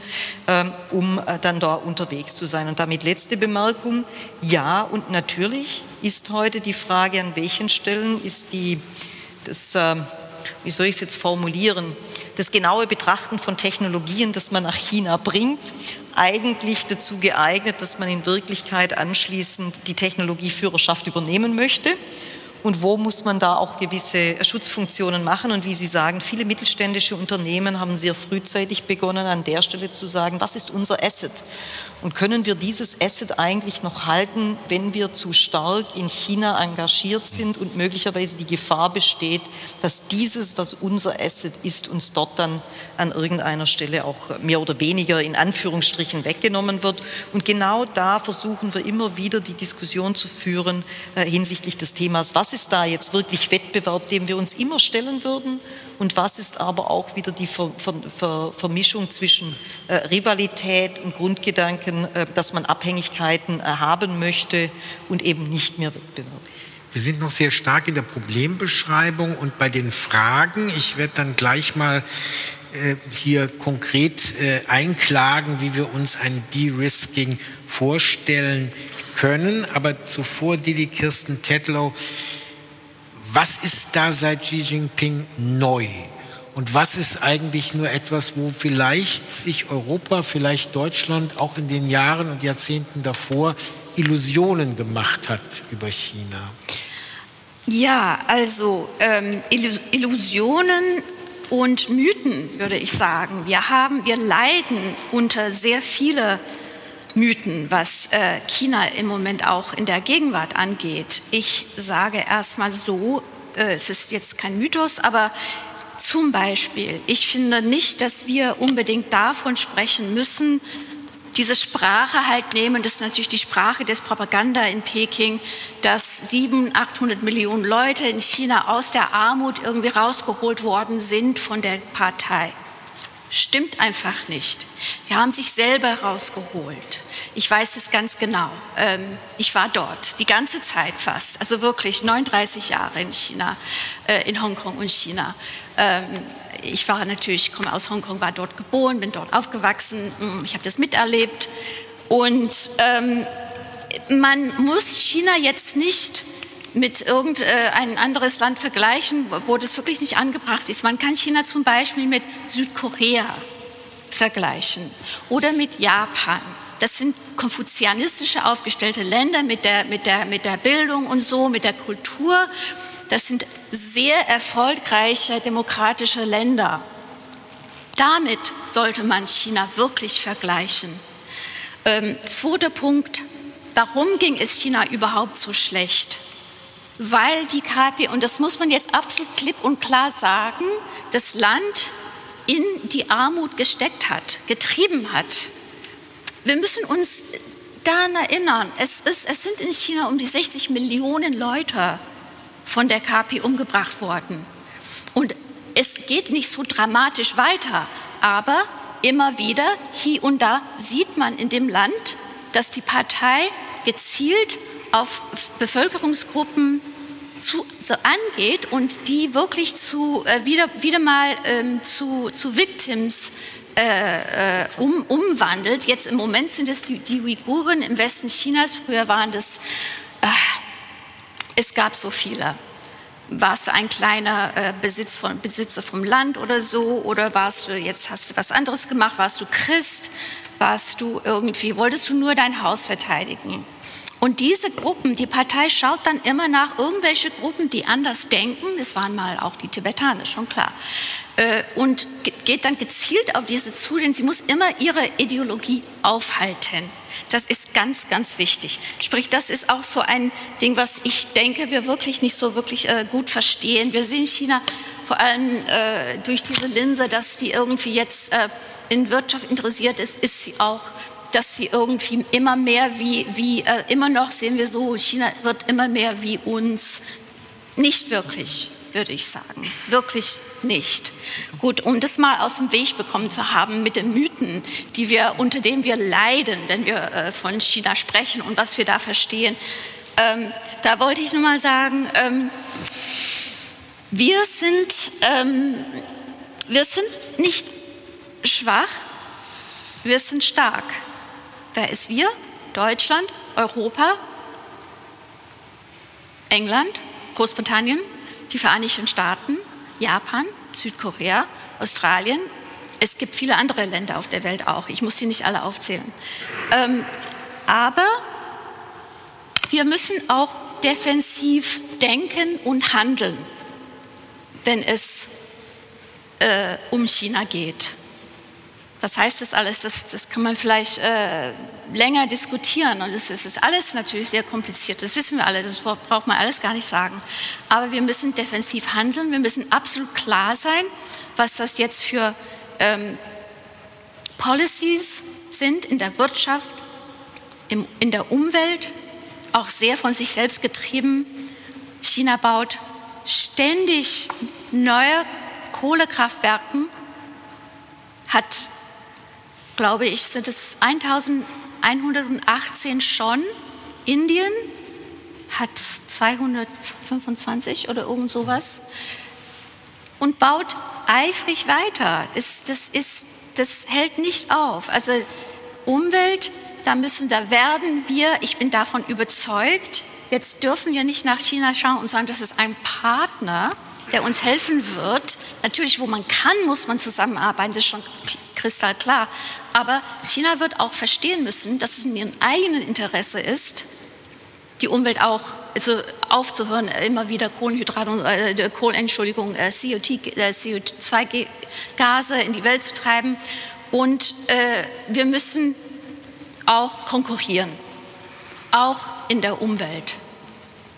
ähm, um äh, dann da unterwegs zu sein. Und damit letzte Bemerkung. Ja, und natürlich ist heute die Frage, an welchen Stellen ist die das, ähm, wie soll ich es jetzt formulieren, das genaue Betrachten von Technologien, das man nach China bringt, eigentlich dazu geeignet, dass man in Wirklichkeit anschließend die Technologieführerschaft übernehmen möchte und wo muss man da auch gewisse Schutzfunktionen machen. Und wie Sie sagen, viele mittelständische Unternehmen haben sehr frühzeitig begonnen, an der Stelle zu sagen, was ist unser Asset? Und können wir dieses Asset eigentlich noch halten, wenn wir zu stark in China engagiert sind und möglicherweise die Gefahr besteht, dass dieses, was unser Asset ist, uns dort dann an irgendeiner Stelle auch mehr oder weniger in Anführungsstrichen weggenommen wird. Und genau da versuchen wir immer wieder die Diskussion zu führen äh, hinsichtlich des Themas, was ist da jetzt wirklich Wettbewerb, dem wir uns immer stellen würden und was ist aber auch wieder die Ver, Ver, Ver, Vermischung zwischen äh, Rivalität und Grundgedanken, äh, dass man Abhängigkeiten äh, haben möchte und eben nicht mehr Wettbewerb. Wir sind noch sehr stark in der Problembeschreibung und bei den Fragen. Ich werde dann gleich mal äh, hier konkret äh, einklagen, wie wir uns ein De-Risking vorstellen können. Aber zuvor, Didi Kirsten Tedlow, was ist da seit Xi Jinping neu? Und was ist eigentlich nur etwas, wo vielleicht sich Europa, vielleicht Deutschland auch in den Jahren und Jahrzehnten davor Illusionen gemacht hat über China? Ja, also ähm, Illusionen und Mythen, würde ich sagen. Wir haben, wir leiden unter sehr viele Mythen, was äh, China im Moment auch in der Gegenwart angeht. Ich sage erstmal so, äh, es ist jetzt kein Mythos, aber zum Beispiel, ich finde nicht, dass wir unbedingt davon sprechen müssen, diese Sprache halt nehmen, das ist natürlich die Sprache des Propaganda in Peking, dass 700, 800 Millionen Leute in China aus der Armut irgendwie rausgeholt worden sind von der Partei. Stimmt einfach nicht. Die haben sich selber rausgeholt. Ich weiß es ganz genau. Ähm, ich war dort die ganze Zeit fast, also wirklich 39 Jahre in China, äh, in Hongkong und China. Ähm, ich war natürlich, komme aus Hongkong, war dort geboren, bin dort aufgewachsen. Mm, ich habe das miterlebt. Und ähm, man muss China jetzt nicht mit irgendein anderes Land vergleichen, wo das wirklich nicht angebracht ist. Man kann China zum Beispiel mit Südkorea vergleichen oder mit Japan das sind konfuzianistische aufgestellte Länder mit der, mit, der, mit der Bildung und so, mit der Kultur. Das sind sehr erfolgreiche demokratische Länder. Damit sollte man China wirklich vergleichen. Ähm, zweiter Punkt, warum ging es China überhaupt so schlecht? Weil die KP, und das muss man jetzt absolut klipp und klar sagen, das Land in die Armut gesteckt hat, getrieben hat. Wir müssen uns daran erinnern, es, ist, es sind in China um die 60 Millionen Leute von der KP umgebracht worden. Und es geht nicht so dramatisch weiter, aber immer wieder, hier und da, sieht man in dem Land, dass die Partei gezielt auf Bevölkerungsgruppen zu, so angeht und die wirklich zu, äh, wieder, wieder mal ähm, zu, zu Victims äh, äh, um, umwandelt. Jetzt im Moment sind es die, die, Uiguren im Westen Chinas. Früher waren das, äh, es gab so viele. Warst du ein kleiner äh, Besitz von, Besitzer vom Land oder so? Oder warst du, jetzt hast du was anderes gemacht? Warst du Christ? Warst du irgendwie, wolltest du nur dein Haus verteidigen? Und diese Gruppen, die Partei schaut dann immer nach irgendwelche Gruppen, die anders denken. Es waren mal auch die Tibetaner, schon klar. Äh, und geht dann gezielt auf diese zu, denn sie muss immer ihre Ideologie aufhalten. Das ist ganz, ganz wichtig. Sprich, das ist auch so ein Ding, was ich denke, wir wirklich nicht so wirklich äh, gut verstehen. Wir sehen China vor allem äh, durch diese Linse, dass die irgendwie jetzt in Wirtschaft interessiert ist, ist sie auch dass sie irgendwie immer mehr wie, wie äh, immer noch sehen wir so, China wird immer mehr wie uns. Nicht wirklich. würde ich sagen. Wirklich nicht. Gut, um das mal aus dem Weg bekommen zu haben mit den Mythen, die wir, unter denen wir leiden, wenn wir äh, von China sprechen und was wir da verstehen. Ähm, da wollte ich nur mal sagen, ähm, wir sind, ähm, wir sind nicht schwach, wir sind stark. Wer ist wir? Deutschland, Europa, England, Großbritannien, die Vereinigten Staaten, Japan, Südkorea, Australien. Es gibt viele andere Länder auf der Welt auch. Ich muss die nicht alle aufzählen. Ähm, aber wir müssen auch defensiv denken und handeln, wenn es äh, um China geht. Was heißt das alles? Das, das kann man vielleicht äh, länger diskutieren. Und es ist alles natürlich sehr kompliziert. Das wissen wir alle. Das braucht man alles gar nicht sagen. Aber wir müssen defensiv handeln. Wir müssen absolut klar sein, was das jetzt für ähm, Policies sind in der Wirtschaft, im, in der Umwelt, auch sehr von sich selbst getrieben. China baut ständig neue Kohlekraftwerke, hat, glaube ich, sind es 1118 schon. Indien hat 225 oder irgend sowas und baut eifrig weiter. Das, das, ist, das hält nicht auf. Also Umwelt, da müssen, da werden wir, ich bin davon überzeugt, jetzt dürfen wir nicht nach China schauen und sagen, das ist ein Partner, der uns helfen wird. Natürlich, wo man kann, muss man zusammenarbeiten, das ist schon kristallklar. Aber China wird auch verstehen müssen, dass es in ihrem eigenen Interesse ist, die Umwelt auch also aufzuhören, immer wieder Kohlenhydrate, äh, Kohl, Entschuldigung, äh, CO2, äh, CO2-Gase in die Welt zu treiben. Und äh, wir müssen auch konkurrieren, auch in der Umwelt.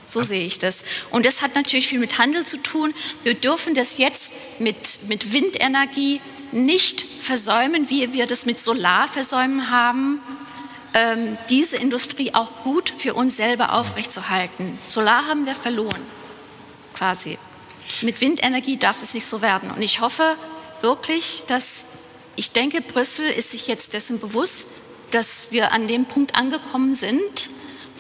So sehe ich das. Und das hat natürlich viel mit Handel zu tun. Wir dürfen das jetzt mit, mit Windenergie nicht versäumen, wie wir das mit Solar versäumen haben, ähm, diese Industrie auch gut für uns selber aufrechtzuerhalten. Solar haben wir verloren, quasi. Mit Windenergie darf es nicht so werden. Und ich hoffe wirklich, dass ich denke, Brüssel ist sich jetzt dessen bewusst, dass wir an dem Punkt angekommen sind,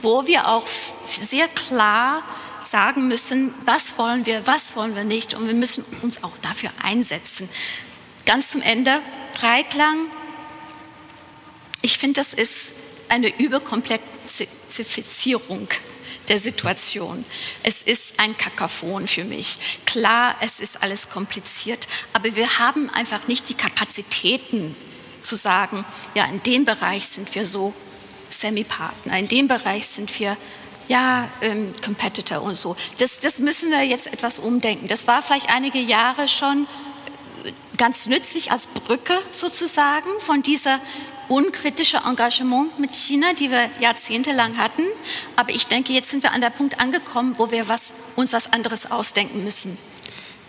wo wir auch sehr klar sagen müssen, was wollen wir, was wollen wir nicht. Und wir müssen uns auch dafür einsetzen. Ganz zum Ende, Dreiklang. Ich finde, das ist eine Überkomplexifizierung der Situation. Es ist ein Kakaphon für mich. Klar, es ist alles kompliziert, aber wir haben einfach nicht die Kapazitäten zu sagen, ja, in dem Bereich sind wir so Semi-Partner. In dem Bereich sind wir ja, ähm, Competitor und so. Das, das müssen wir jetzt etwas umdenken. Das war vielleicht einige Jahre schon ganz nützlich als Brücke sozusagen von dieser unkritische Engagement mit China, die wir jahrzehntelang hatten. Aber ich denke, jetzt sind wir an der Punkt angekommen, wo wir was, uns was anderes ausdenken müssen.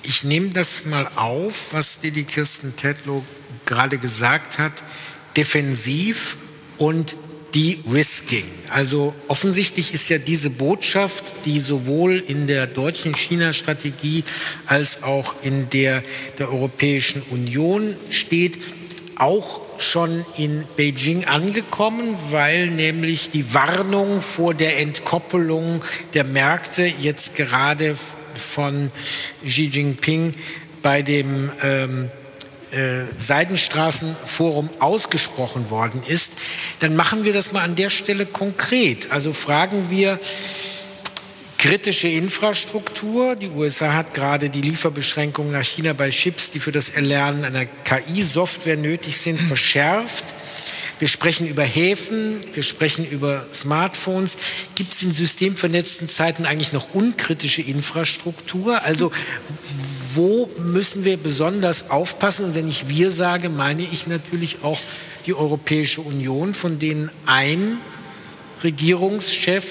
Ich nehme das mal auf, was die Kirsten Tedlow gerade gesagt hat. Defensiv und De-Risking. Also offensichtlich ist ja diese Botschaft, die sowohl in der deutschen China-Strategie als auch in der der Europäischen Union steht, auch schon in Beijing angekommen, weil nämlich die Warnung vor der Entkoppelung der Märkte jetzt gerade von Xi Jinping bei dem ähm, äh, Seidenstraßenforum ausgesprochen worden ist, dann machen wir das mal an der Stelle konkret. Also fragen wir kritische Infrastruktur. Die USA hat gerade die Lieferbeschränkungen nach China bei Chips, die für das Erlernen einer KI-Software nötig sind, verschärft. Wir sprechen über Häfen, wir sprechen über Smartphones. Gibt es in systemvernetzten Zeiten eigentlich noch unkritische Infrastruktur? Also wo müssen wir besonders aufpassen? Und wenn ich wir sage, meine ich natürlich auch die Europäische Union, von denen ein Regierungschef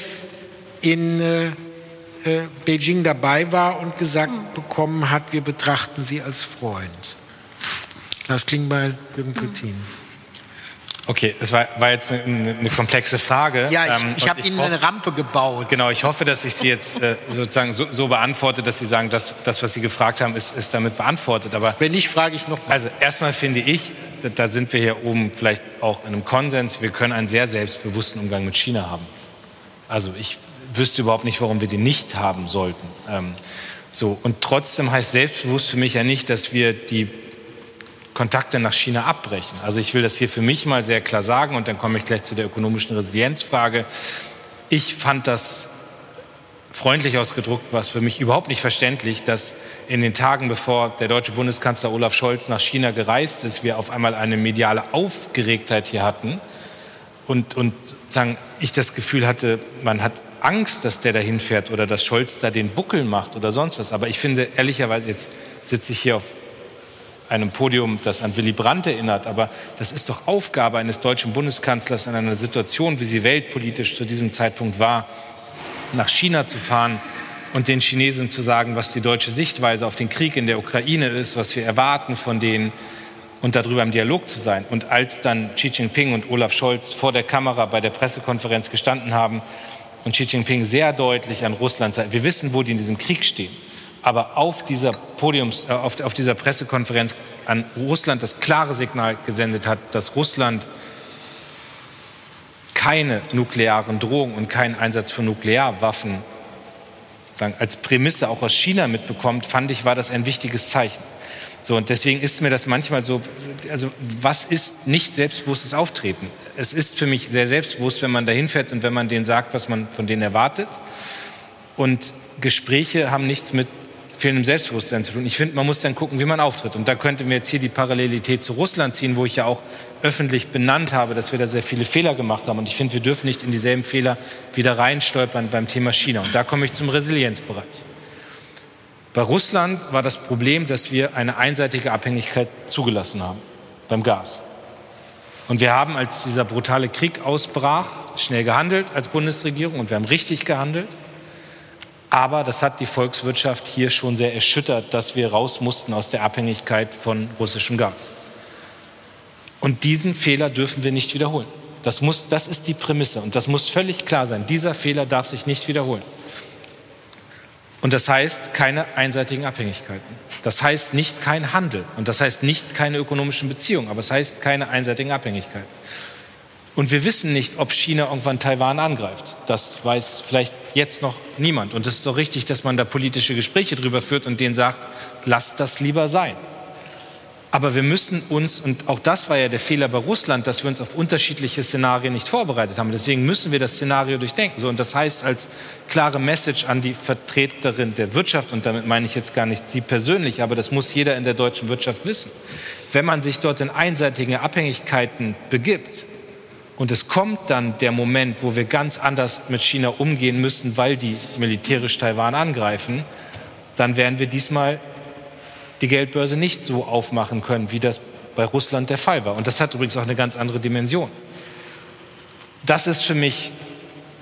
in äh, äh Beijing dabei war und gesagt bekommen hat, wir betrachten sie als Freund. Lars Klingbeil, Jürgen Trittin. Okay, das war, war jetzt eine, eine, komplexe Frage. Ja, ich, ähm, ich habe Ihnen hoffe, eine Rampe gebaut. Genau, ich hoffe, dass ich Sie jetzt äh, sozusagen so, so, beantworte, dass Sie sagen, dass das, was Sie gefragt haben, ist, ist damit beantwortet. Aber wenn nicht, frage ich noch. Mal. Also erstmal finde ich, da, da sind wir hier oben vielleicht auch in einem Konsens. Wir können einen sehr selbstbewussten Umgang mit China haben. Also ich wüsste überhaupt nicht, warum wir den nicht haben sollten. Ähm, so und trotzdem heißt selbstbewusst für mich ja nicht, dass wir die Kontakte nach China abbrechen. Also ich will das hier für mich mal sehr klar sagen und dann komme ich gleich zu der ökonomischen Resilienzfrage. Ich fand das freundlich ausgedruckt, was für mich überhaupt nicht verständlich, dass in den Tagen, bevor der deutsche Bundeskanzler Olaf Scholz nach China gereist ist, wir auf einmal eine mediale Aufgeregtheit hier hatten und, und sagen, ich das Gefühl hatte, man hat Angst, dass der dahin fährt oder dass Scholz da den Buckel macht oder sonst was. Aber ich finde, ehrlicherweise, jetzt sitze ich hier auf einem Podium, das an Willy Brandt erinnert. Aber das ist doch Aufgabe eines deutschen Bundeskanzlers in einer Situation, wie sie weltpolitisch zu diesem Zeitpunkt war, nach China zu fahren und den Chinesen zu sagen, was die deutsche Sichtweise auf den Krieg in der Ukraine ist, was wir erwarten von denen und darüber im Dialog zu sein. Und als dann Xi Jinping und Olaf Scholz vor der Kamera bei der Pressekonferenz gestanden haben und Xi Jinping sehr deutlich an Russland sagt, wir wissen, wo die in diesem Krieg stehen aber auf dieser Podiums, äh, auf, auf dieser Pressekonferenz an Russland das klare Signal gesendet hat, dass Russland keine nuklearen Drohungen und keinen Einsatz von Nuklearwaffen sagen, als Prämisse auch aus China mitbekommt, fand ich, war das ein wichtiges Zeichen. So, und deswegen ist mir das manchmal so, also was ist nicht selbstbewusstes Auftreten? Es ist für mich sehr selbstbewusst, wenn man dahin fährt und wenn man denen sagt, was man von denen erwartet. Und Gespräche haben nichts mit fehlendem Selbstbewusstsein zu tun. Ich finde, man muss dann gucken, wie man auftritt. Und da könnten wir jetzt hier die Parallelität zu Russland ziehen, wo ich ja auch öffentlich benannt habe, dass wir da sehr viele Fehler gemacht haben. Und ich finde, wir dürfen nicht in dieselben Fehler wieder reinstolpern beim Thema China. Und da komme ich zum Resilienzbereich. Bei Russland war das Problem, dass wir eine einseitige Abhängigkeit zugelassen haben beim Gas. Und wir haben, als dieser brutale Krieg ausbrach, schnell gehandelt als Bundesregierung und wir haben richtig gehandelt. Aber das hat die Volkswirtschaft hier schon sehr erschüttert, dass wir raus mussten aus der Abhängigkeit von russischem Gas. Und diesen Fehler dürfen wir nicht wiederholen. Das, muss, das ist die Prämisse und das muss völlig klar sein. Dieser Fehler darf sich nicht wiederholen. Und das heißt keine einseitigen Abhängigkeiten. Das heißt nicht kein Handel und das heißt nicht keine ökonomischen Beziehungen, aber es heißt keine einseitigen Abhängigkeiten. Und wir wissen nicht, ob China irgendwann Taiwan angreift. Das weiß vielleicht jetzt noch niemand. Und es ist so richtig, dass man da politische Gespräche drüber führt und denen sagt, lasst das lieber sein. Aber wir müssen uns, und auch das war ja der Fehler bei Russland, dass wir uns auf unterschiedliche Szenarien nicht vorbereitet haben. Deswegen müssen wir das Szenario durchdenken. So, und das heißt als klare Message an die Vertreterin der Wirtschaft, und damit meine ich jetzt gar nicht Sie persönlich, aber das muss jeder in der deutschen Wirtschaft wissen. Wenn man sich dort in einseitige Abhängigkeiten begibt, und es kommt dann der Moment, wo wir ganz anders mit China umgehen müssen, weil die militärisch Taiwan angreifen, dann werden wir diesmal die Geldbörse nicht so aufmachen können, wie das bei Russland der Fall war. Und das hat übrigens auch eine ganz andere Dimension. Das ist für mich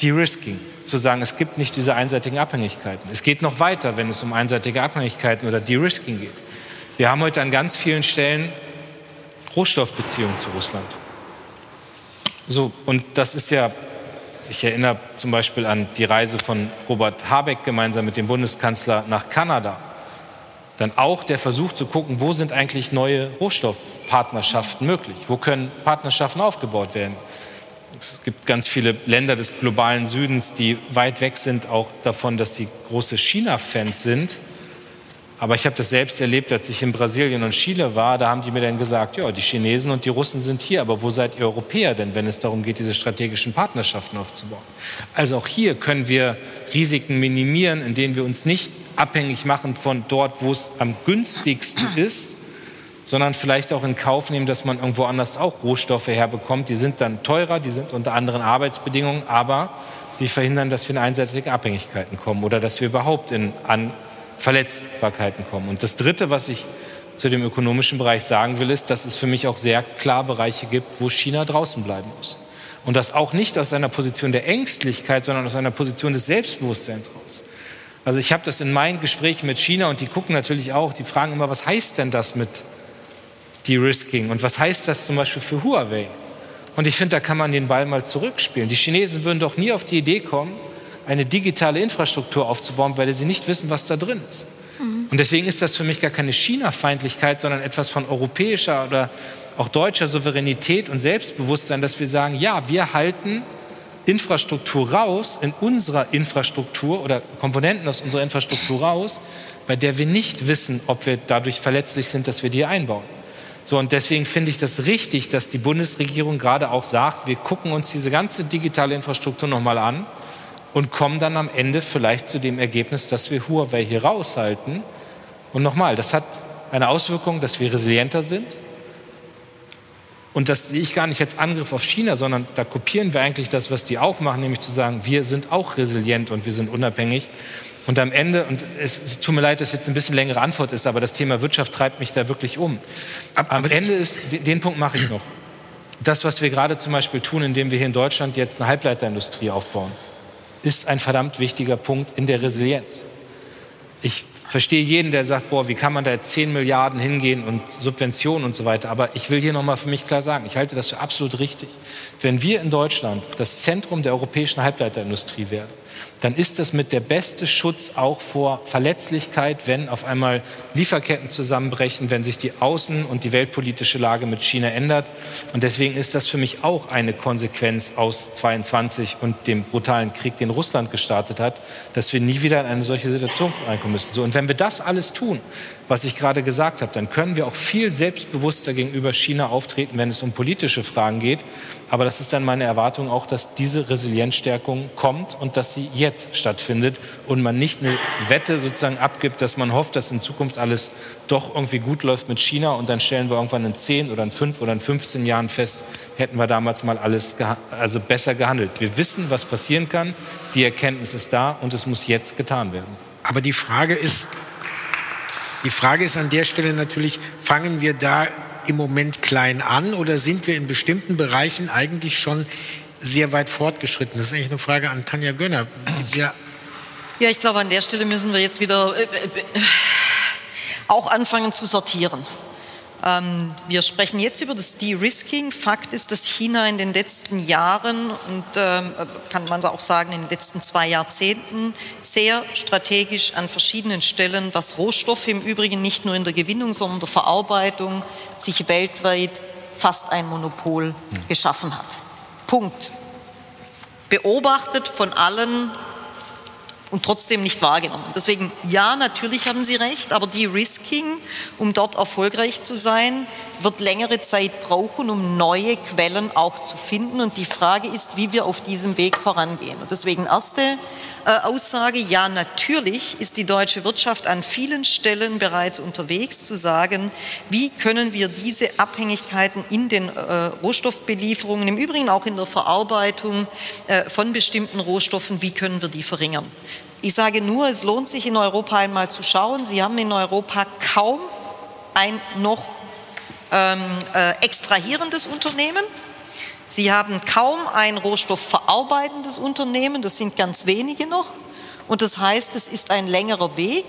De-Risking, zu sagen, es gibt nicht diese einseitigen Abhängigkeiten. Es geht noch weiter, wenn es um einseitige Abhängigkeiten oder De-Risking geht. Wir haben heute an ganz vielen Stellen Rohstoffbeziehungen zu Russland. So, und das ist ja, ich erinnere zum Beispiel an die Reise von Robert Habeck gemeinsam mit dem Bundeskanzler nach Kanada. Dann auch der Versuch zu gucken, wo sind eigentlich neue Rohstoffpartnerschaften möglich? Wo können Partnerschaften aufgebaut werden? Es gibt ganz viele Länder des globalen Südens, die weit weg sind auch davon, dass sie große China-Fans sind aber ich habe das selbst erlebt, als ich in Brasilien und Chile war. Da haben die mir dann gesagt, ja, die Chinesen und die Russen sind hier, aber wo seid ihr Europäer denn, wenn es darum geht, diese strategischen Partnerschaften aufzubauen? Also auch hier können wir Risiken minimieren, indem wir uns nicht abhängig machen von dort, wo es am günstigsten ist, sondern vielleicht auch in Kauf nehmen, dass man irgendwo anders auch Rohstoffe herbekommt. Die sind dann teurer, die sind unter anderen Arbeitsbedingungen, aber sie verhindern, dass wir in einseitige Abhängigkeiten kommen oder dass wir überhaupt in an Verletzbarkeiten kommen. Und das Dritte, was ich zu dem ökonomischen Bereich sagen will, ist, dass es für mich auch sehr klar Bereiche gibt, wo China draußen bleiben muss. Und das auch nicht aus einer Position der Ängstlichkeit, sondern aus einer Position des Selbstbewusstseins raus. Also ich habe das in meinen Gesprächen mit China und die gucken natürlich auch, die fragen immer, was heißt denn das mit De-Risking und was heißt das zum Beispiel für Huawei? Und ich finde, da kann man den Ball mal zurückspielen. Die Chinesen würden doch nie auf die Idee kommen, eine digitale Infrastruktur aufzubauen, weil sie nicht wissen, was da drin ist. Mhm. Und deswegen ist das für mich gar keine China-Feindlichkeit, sondern etwas von europäischer oder auch deutscher Souveränität und Selbstbewusstsein, dass wir sagen, ja, wir halten Infrastruktur raus in unserer Infrastruktur oder Komponenten aus unserer Infrastruktur raus, bei der wir nicht wissen, ob wir dadurch verletzlich sind, dass wir die einbauen. So, und deswegen finde ich das richtig, dass die Bundesregierung gerade auch sagt, wir gucken uns diese ganze digitale Infrastruktur nochmal an und kommen dann am Ende vielleicht zu dem Ergebnis, dass wir Huawei hier raushalten. Und nochmal, das hat eine Auswirkung, dass wir resilienter sind. Und das sehe ich gar nicht als Angriff auf China, sondern da kopieren wir eigentlich das, was die auch machen, nämlich zu sagen, wir sind auch resilient und wir sind unabhängig. Und am Ende, und es, tut mir leid, dass jetzt ein bisschen längere Antwort ist, aber das Thema Wirtschaft treibt mich da wirklich um. Am Ende ist, den Punkt mache ich noch. Das, was wir gerade zum Beispiel tun, indem wir hier in Deutschland jetzt eine Halbleiterindustrie aufbauen, ist ein verdammt wichtiger Punkt in der Resilienz. Ich verstehe jeden, der sagt, boah, wie kann man da jetzt 10 Milliarden hingehen und Subventionen und so weiter. Aber ich will hier nochmal für mich klar sagen, ich halte das für absolut richtig. Wenn wir in Deutschland das Zentrum der europäischen Halbleiterindustrie werden, dann ist das mit der beste Schutz auch vor Verletzlichkeit, wenn auf einmal Lieferketten zusammenbrechen, wenn sich die außen- und die weltpolitische Lage mit China ändert. Und deswegen ist das für mich auch eine Konsequenz aus 22 und dem brutalen Krieg, den Russland gestartet hat, dass wir nie wieder in eine solche Situation reinkommen müssen. So, und wenn wir das alles tun, was ich gerade gesagt habe, dann können wir auch viel selbstbewusster gegenüber China auftreten, wenn es um politische Fragen geht. Aber das ist dann meine Erwartung auch, dass diese Resilienzstärkung kommt und dass sie jetzt stattfindet und man nicht eine Wette sozusagen abgibt, dass man hofft, dass in Zukunft alles doch irgendwie gut läuft mit China und dann stellen wir irgendwann in 10 oder in 5 oder in 15 Jahren fest, hätten wir damals mal alles also besser gehandelt. Wir wissen, was passieren kann, die Erkenntnis ist da und es muss jetzt getan werden. Aber die Frage ist, die Frage ist an der Stelle natürlich, fangen wir da im Moment klein an oder sind wir in bestimmten Bereichen eigentlich schon sehr weit fortgeschritten? Das ist eigentlich eine Frage an Tanja Gönner. Ja, ja ich glaube, an der Stelle müssen wir jetzt wieder äh, äh, auch anfangen zu sortieren. Ähm, wir sprechen jetzt über das De-Risking. Fakt ist, dass China in den letzten Jahren und ähm, kann man auch sagen in den letzten zwei Jahrzehnten sehr strategisch an verschiedenen Stellen, was Rohstoffe im Übrigen nicht nur in der Gewinnung, sondern der Verarbeitung, sich weltweit fast ein Monopol geschaffen hat. Punkt. Beobachtet von allen und trotzdem nicht wahrgenommen. Deswegen, ja, natürlich haben Sie recht, aber die Risking, um dort erfolgreich zu sein, wird längere Zeit brauchen, um neue Quellen auch zu finden. Und die Frage ist, wie wir auf diesem Weg vorangehen. Und deswegen erste Aussage, ja, natürlich ist die deutsche Wirtschaft an vielen Stellen bereits unterwegs zu sagen, wie können wir diese Abhängigkeiten in den äh, Rohstoffbelieferungen, im Übrigen auch in der Verarbeitung äh, von bestimmten Rohstoffen, wie können wir die verringern? Ich sage nur, es lohnt sich in Europa einmal zu schauen. Sie haben in Europa kaum ein noch ähm, äh, extrahierendes Unternehmen. Sie haben kaum ein rohstoffverarbeitendes Unternehmen, das sind ganz wenige noch. Und das heißt, es ist ein längerer Weg.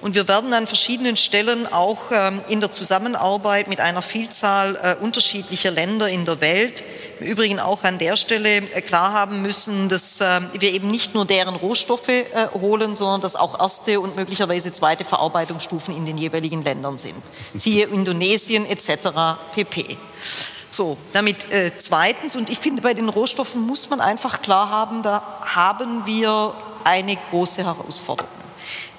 Und wir werden an verschiedenen Stellen auch ähm, in der Zusammenarbeit mit einer Vielzahl äh, unterschiedlicher Länder in der Welt im Übrigen auch an der Stelle äh, klar haben müssen, dass äh, wir eben nicht nur deren Rohstoffe äh, holen, sondern dass auch erste und möglicherweise zweite Verarbeitungsstufen in den jeweiligen Ländern sind. Siehe Indonesien etc. pp. So, damit äh, zweitens, und ich finde, bei den Rohstoffen muss man einfach klar haben, da haben wir eine große Herausforderung.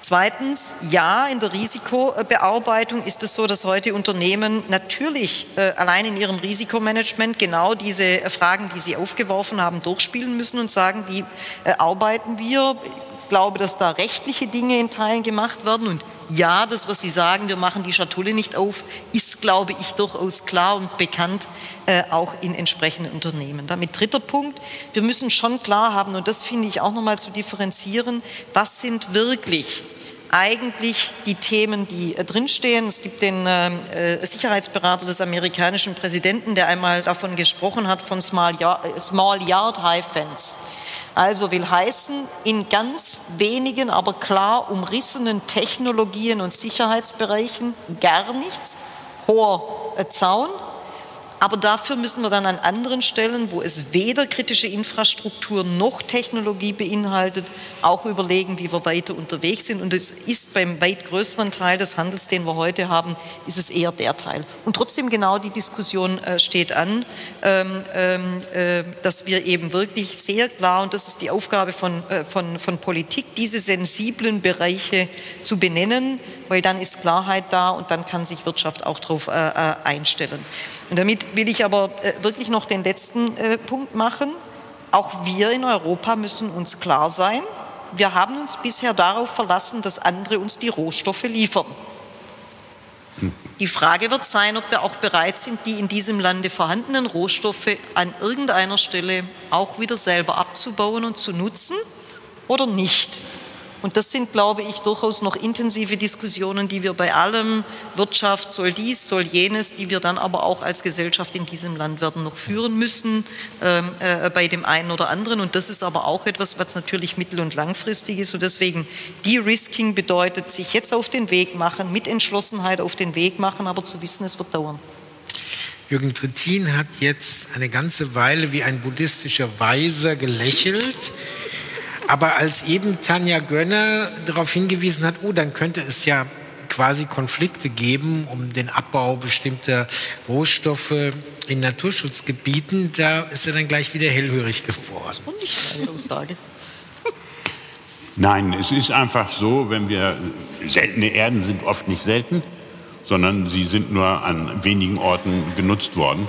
Zweitens, ja, in der Risikobearbeitung ist es so, dass heute Unternehmen natürlich äh, allein in ihrem Risikomanagement genau diese äh, Fragen, die Sie aufgeworfen haben, durchspielen müssen und sagen, wie äh, arbeiten wir. Ich glaube, dass da rechtliche Dinge in Teilen gemacht werden und ja, das, was Sie sagen, wir machen die Schatulle nicht auf, ist, glaube ich, durchaus klar und bekannt, äh, auch in entsprechenden Unternehmen. Damit dritter Punkt, wir müssen schon klar haben, und das finde ich auch nochmal zu differenzieren, was sind wirklich eigentlich die Themen, die äh, drinstehen. Es gibt den äh, Sicherheitsberater des amerikanischen Präsidenten, der einmal davon gesprochen hat, von Small Yard, äh, Small Yard High Fence. Also will heißen, in ganz wenigen, aber klar umrissenen Technologien und Sicherheitsbereichen gar nichts, hoher äh, Zaun, Aber dafür müssen wir dann an anderen Stellen, wo es weder kritische Infrastruktur noch Technologie beinhaltet, auch überlegen, wie wir weiter unterwegs sind. Und es ist beim weit größeren Teil des Handels, den wir heute haben, ist es eher der Teil. Und trotzdem genau die Diskussion äh, steht an, ähm, ähm, äh, dass wir eben wirklich sehr klar, und das ist die Aufgabe von, von, von Politik, diese sensiblen Bereiche zu benennen, weil dann ist Klarheit da und dann kann sich Wirtschaft auch darauf äh, äh, einstellen. Und damit will ich aber äh, wirklich noch den letzten äh, Punkt machen. Auch wir in Europa müssen uns klar sein, wir haben uns bisher darauf verlassen, dass andere uns die Rohstoffe liefern. Die Frage wird sein, ob wir auch bereit sind, die in diesem Lande vorhandenen Rohstoffe an irgendeiner Stelle auch wieder selber abzubauen und zu nutzen oder nicht. Und das sind, glaube ich, durchaus noch intensive Diskussionen, die wir bei allem Wirtschaft soll dies, soll jenes, die wir dann aber auch als Gesellschaft in diesem Land werden noch führen müssen, ähm, äh, bei dem einen oder anderen. Und das ist aber auch etwas, was natürlich mittel- und langfristig ist. Und deswegen De-Risking bedeutet, sich jetzt auf den Weg machen, mit Entschlossenheit auf den Weg machen, aber zu wissen, es wird dauern. Jürgen Trittin hat jetzt eine ganze Weile wie ein buddhistischer Weiser gelächelt. Aber als eben Tanja Gönner darauf hingewiesen hat, oh, dann könnte es ja quasi Konflikte geben um den Abbau bestimmter Rohstoffe in Naturschutzgebieten, da ist er dann gleich wieder hellhörig geworden. Und nicht eine Aussage. Nein, es ist einfach so, wenn wir seltene Erden sind oft nicht selten, sondern sie sind nur an wenigen Orten genutzt worden.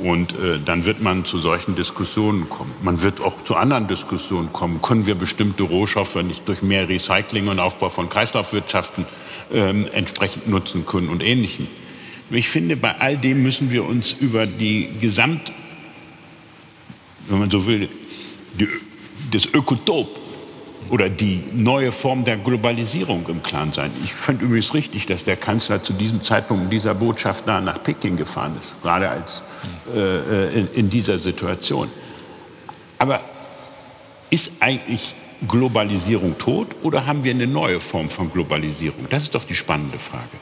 Und äh, dann wird man zu solchen Diskussionen kommen. Man wird auch zu anderen Diskussionen kommen. Können wir bestimmte Rohstoffe nicht durch mehr Recycling und Aufbau von Kreislaufwirtschaften ähm, entsprechend nutzen können und Ähnlichem? Ich finde, bei all dem müssen wir uns über die Gesamt, wenn man so will, die, das Ökotop oder die neue Form der Globalisierung im Klaren sein. Ich finde übrigens richtig, dass der Kanzler zu diesem Zeitpunkt mit dieser Botschaft da nach Peking gefahren ist, gerade als äh, in, in dieser Situation. Aber ist eigentlich Globalisierung tot oder haben wir eine neue Form von Globalisierung? Das ist doch die spannende Frage.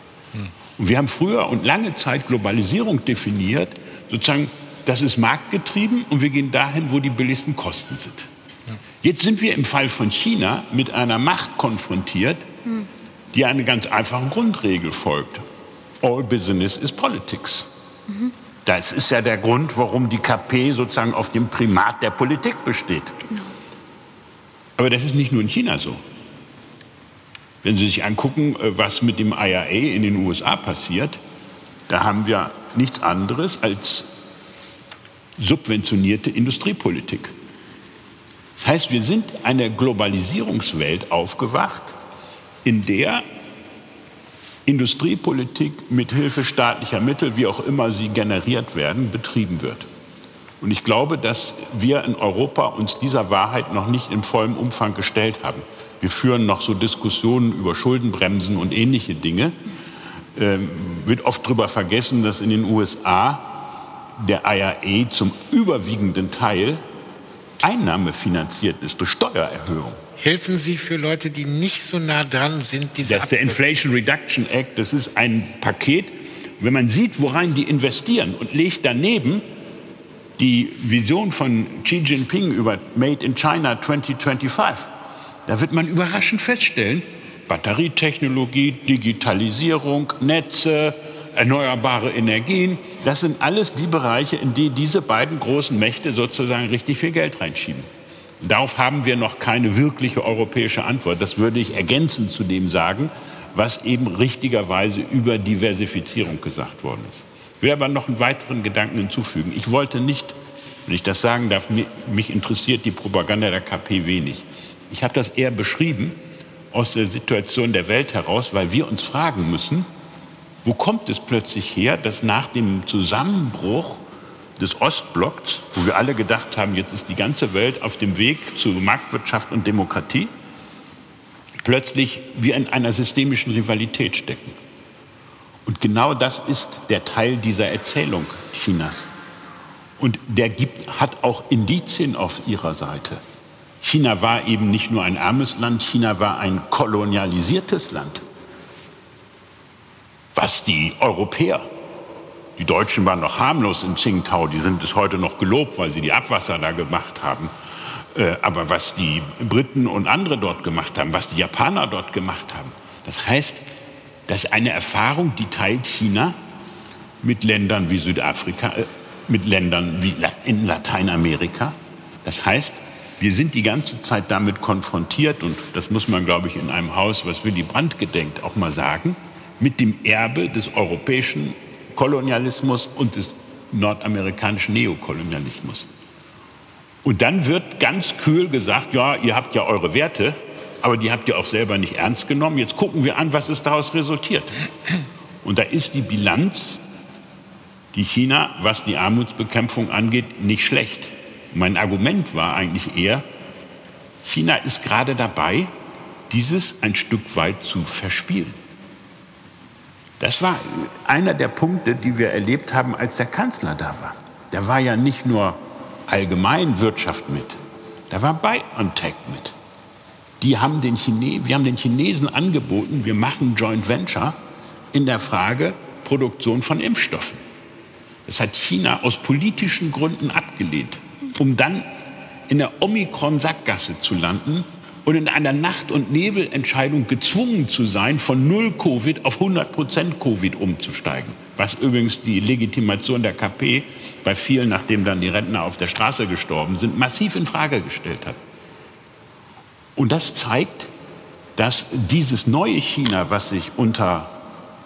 Und wir haben früher und lange Zeit Globalisierung definiert, sozusagen, das ist marktgetrieben und wir gehen dahin, wo die billigsten Kosten sind. Jetzt sind wir im Fall von China mit einer Macht konfrontiert, die eine ganz einfache Grundregel folgt. All business is politics. Das ist ja der Grund, warum die KP sozusagen auf dem Primat der Politik besteht. Aber das ist nicht nur in China so. Wenn Sie sich angucken, äh, was mit dem IRA in den USA passiert, da haben wir nichts anderes als subventionierte Industriepolitik. Das heißt, wir sind eine Globalisierungswelt aufgewacht, in der Industriepolitik mit Hilfe staatlicher Mittel, wie auch immer sie generiert werden, betrieben wird. Und ich glaube, dass wir in Europa uns dieser Wahrheit noch nicht in vollem Umfang gestellt haben. Wir führen noch so Diskussionen über Schuldenbremsen und ähnliche Dinge. Ähm, wird oft darüber vergessen, dass in den USA der IRA zum überwiegenden Teil einnahmefinanziert ist durch Steuererhöhung. Helfen Sie für Leute, die nicht so nah dran sind? Diese das ist der Inflation Reduction Act. Das ist ein Paket. Wenn man sieht, worein die investieren und legt daneben die Vision von Xi Jinping über Made in China 2025, da wird man überraschend feststellen, Batterietechnologie, Digitalisierung, Netze, erneuerbare Energien, das sind alles die Bereiche, in die diese beiden großen Mächte sozusagen richtig viel Geld reinschieben. Darauf haben wir noch keine wirkliche europäische Antwort. Das würde ich ergänzend zu dem sagen, was eben richtigerweise über Diversifizierung gesagt worden ist. Ich will aber noch einen weiteren Gedanken hinzufügen. Ich wollte nicht, wenn ich das sagen darf, mich interessiert die Propaganda der KP wenig. Ich habe das eher beschrieben aus der Situation der Welt heraus, weil wir uns fragen müssen, wo kommt es plötzlich her, dass nach dem Zusammenbruch des Ostblocks, wo wir alle gedacht haben, jetzt ist die ganze Welt auf dem Weg zu Marktwirtschaft und Demokratie, plötzlich wir in einer systemischen Rivalität stecken. Und genau das ist der Teil dieser Erzählung Chinas. Und der gibt, hat auch Indizien auf ihrer Seite. China war eben nicht nur ein armes Land, China war ein kolonialisiertes Land was die Europäer Die Deutschen waren noch harmlos in Tsingtao, die sind es heute noch gelobt, weil sie die Abwasser da gemacht haben. Äh, aber was die Briten und andere dort gemacht haben, was die Japaner dort gemacht haben, das heißt, das ist eine Erfahrung, die teilt China mit Ländern wie Südafrika, äh, mit Ländern wie in Lateinamerika. Das heißt, wir sind die ganze Zeit damit konfrontiert, und das muss man, glaube ich, in einem Haus, was Willy Brandt gedenkt, auch mal sagen, mit dem Erbe des europäischen Kolonialismus und des nordamerikanischen Neokolonialismus. Und dann wird ganz kühl gesagt, ja, ihr habt ja eure Werte, aber die habt ihr auch selber nicht ernst genommen. Jetzt gucken wir an, was ist daraus resultiert. Und da ist die Bilanz, die China, was die Armutsbekämpfung angeht, nicht schlecht. Mein Argument war eigentlich eher, China ist gerade dabei, dieses ein Stück weit zu verspielen. Das war einer der Punkte, die wir erlebt haben, als der Kanzler da war. Da war ja nicht nur allgemein Wirtschaft mit, da war BioNTech mit. Die haben den Chine wir haben den Chinesen angeboten, wir machen Joint Venture in der Frage Produktion von Impfstoffen. Das hat China aus politischen Gründen abgelehnt, um dann in der Omikron-Sackgasse zu landen und in einer Nacht- und Nebelentscheidung gezwungen zu sein, von null Covid auf 100 Prozent Covid umzusteigen. Was übrigens die Legitimation der KP bei vielen, nachdem dann die Rentner auf der Straße gestorben sind, massiv in Frage gestellt hat. Und das zeigt, dass dieses neue China, was sich unter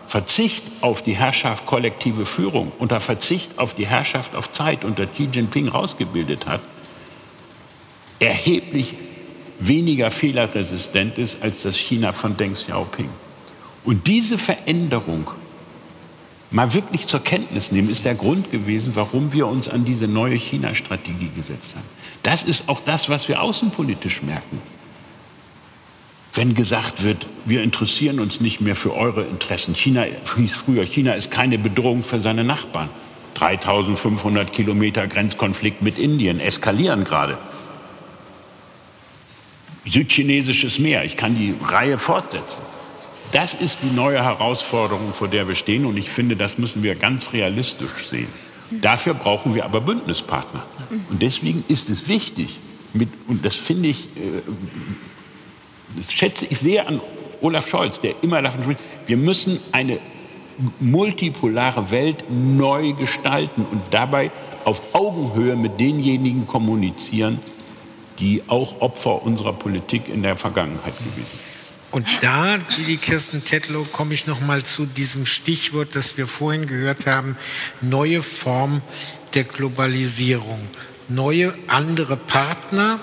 Verzicht auf die Herrschaft kollektive Führung, unter Verzicht auf die Herrschaft auf Zeit unter Xi Jinping rausgebildet hat, erheblich weniger fehlerresistent ist als das China von Deng Xiaoping. Und diese Veränderung mal wirklich zur Kenntnis nehmen, ist der Grund gewesen, warum wir uns an diese neue China-Strategie gesetzt haben. Das ist auch das, was wir außenpolitisch merken. Wenn gesagt wird, wir interessieren uns nicht mehr für eure Interessen. China hieß früher, China ist keine Bedrohung für seine Nachbarn. 3500 Kilometer Grenzkonflikt mit Indien eskalieren gerade südchinesisches Meer. Ich kann die Reihe fortsetzen. Das ist die neue Herausforderung, vor der wir stehen. Und ich finde, das müssen wir ganz realistisch sehen. Dafür brauchen wir aber Bündnispartner. Und deswegen ist es wichtig, mit, und das finde ich, äh, das schätze ich sehr an Olaf Scholz, der immer davon spricht, wir müssen eine multipolare Welt neu gestalten und dabei auf Augenhöhe mit denjenigen kommunizieren, die auch Opfer unserer Politik in der Vergangenheit gewesen sind. Und da, die Kirsten Tetlow, komme ich noch mal zu diesem Stichwort, das wir vorhin gehört haben, neue Form der Globalisierung. Neue, andere Partner,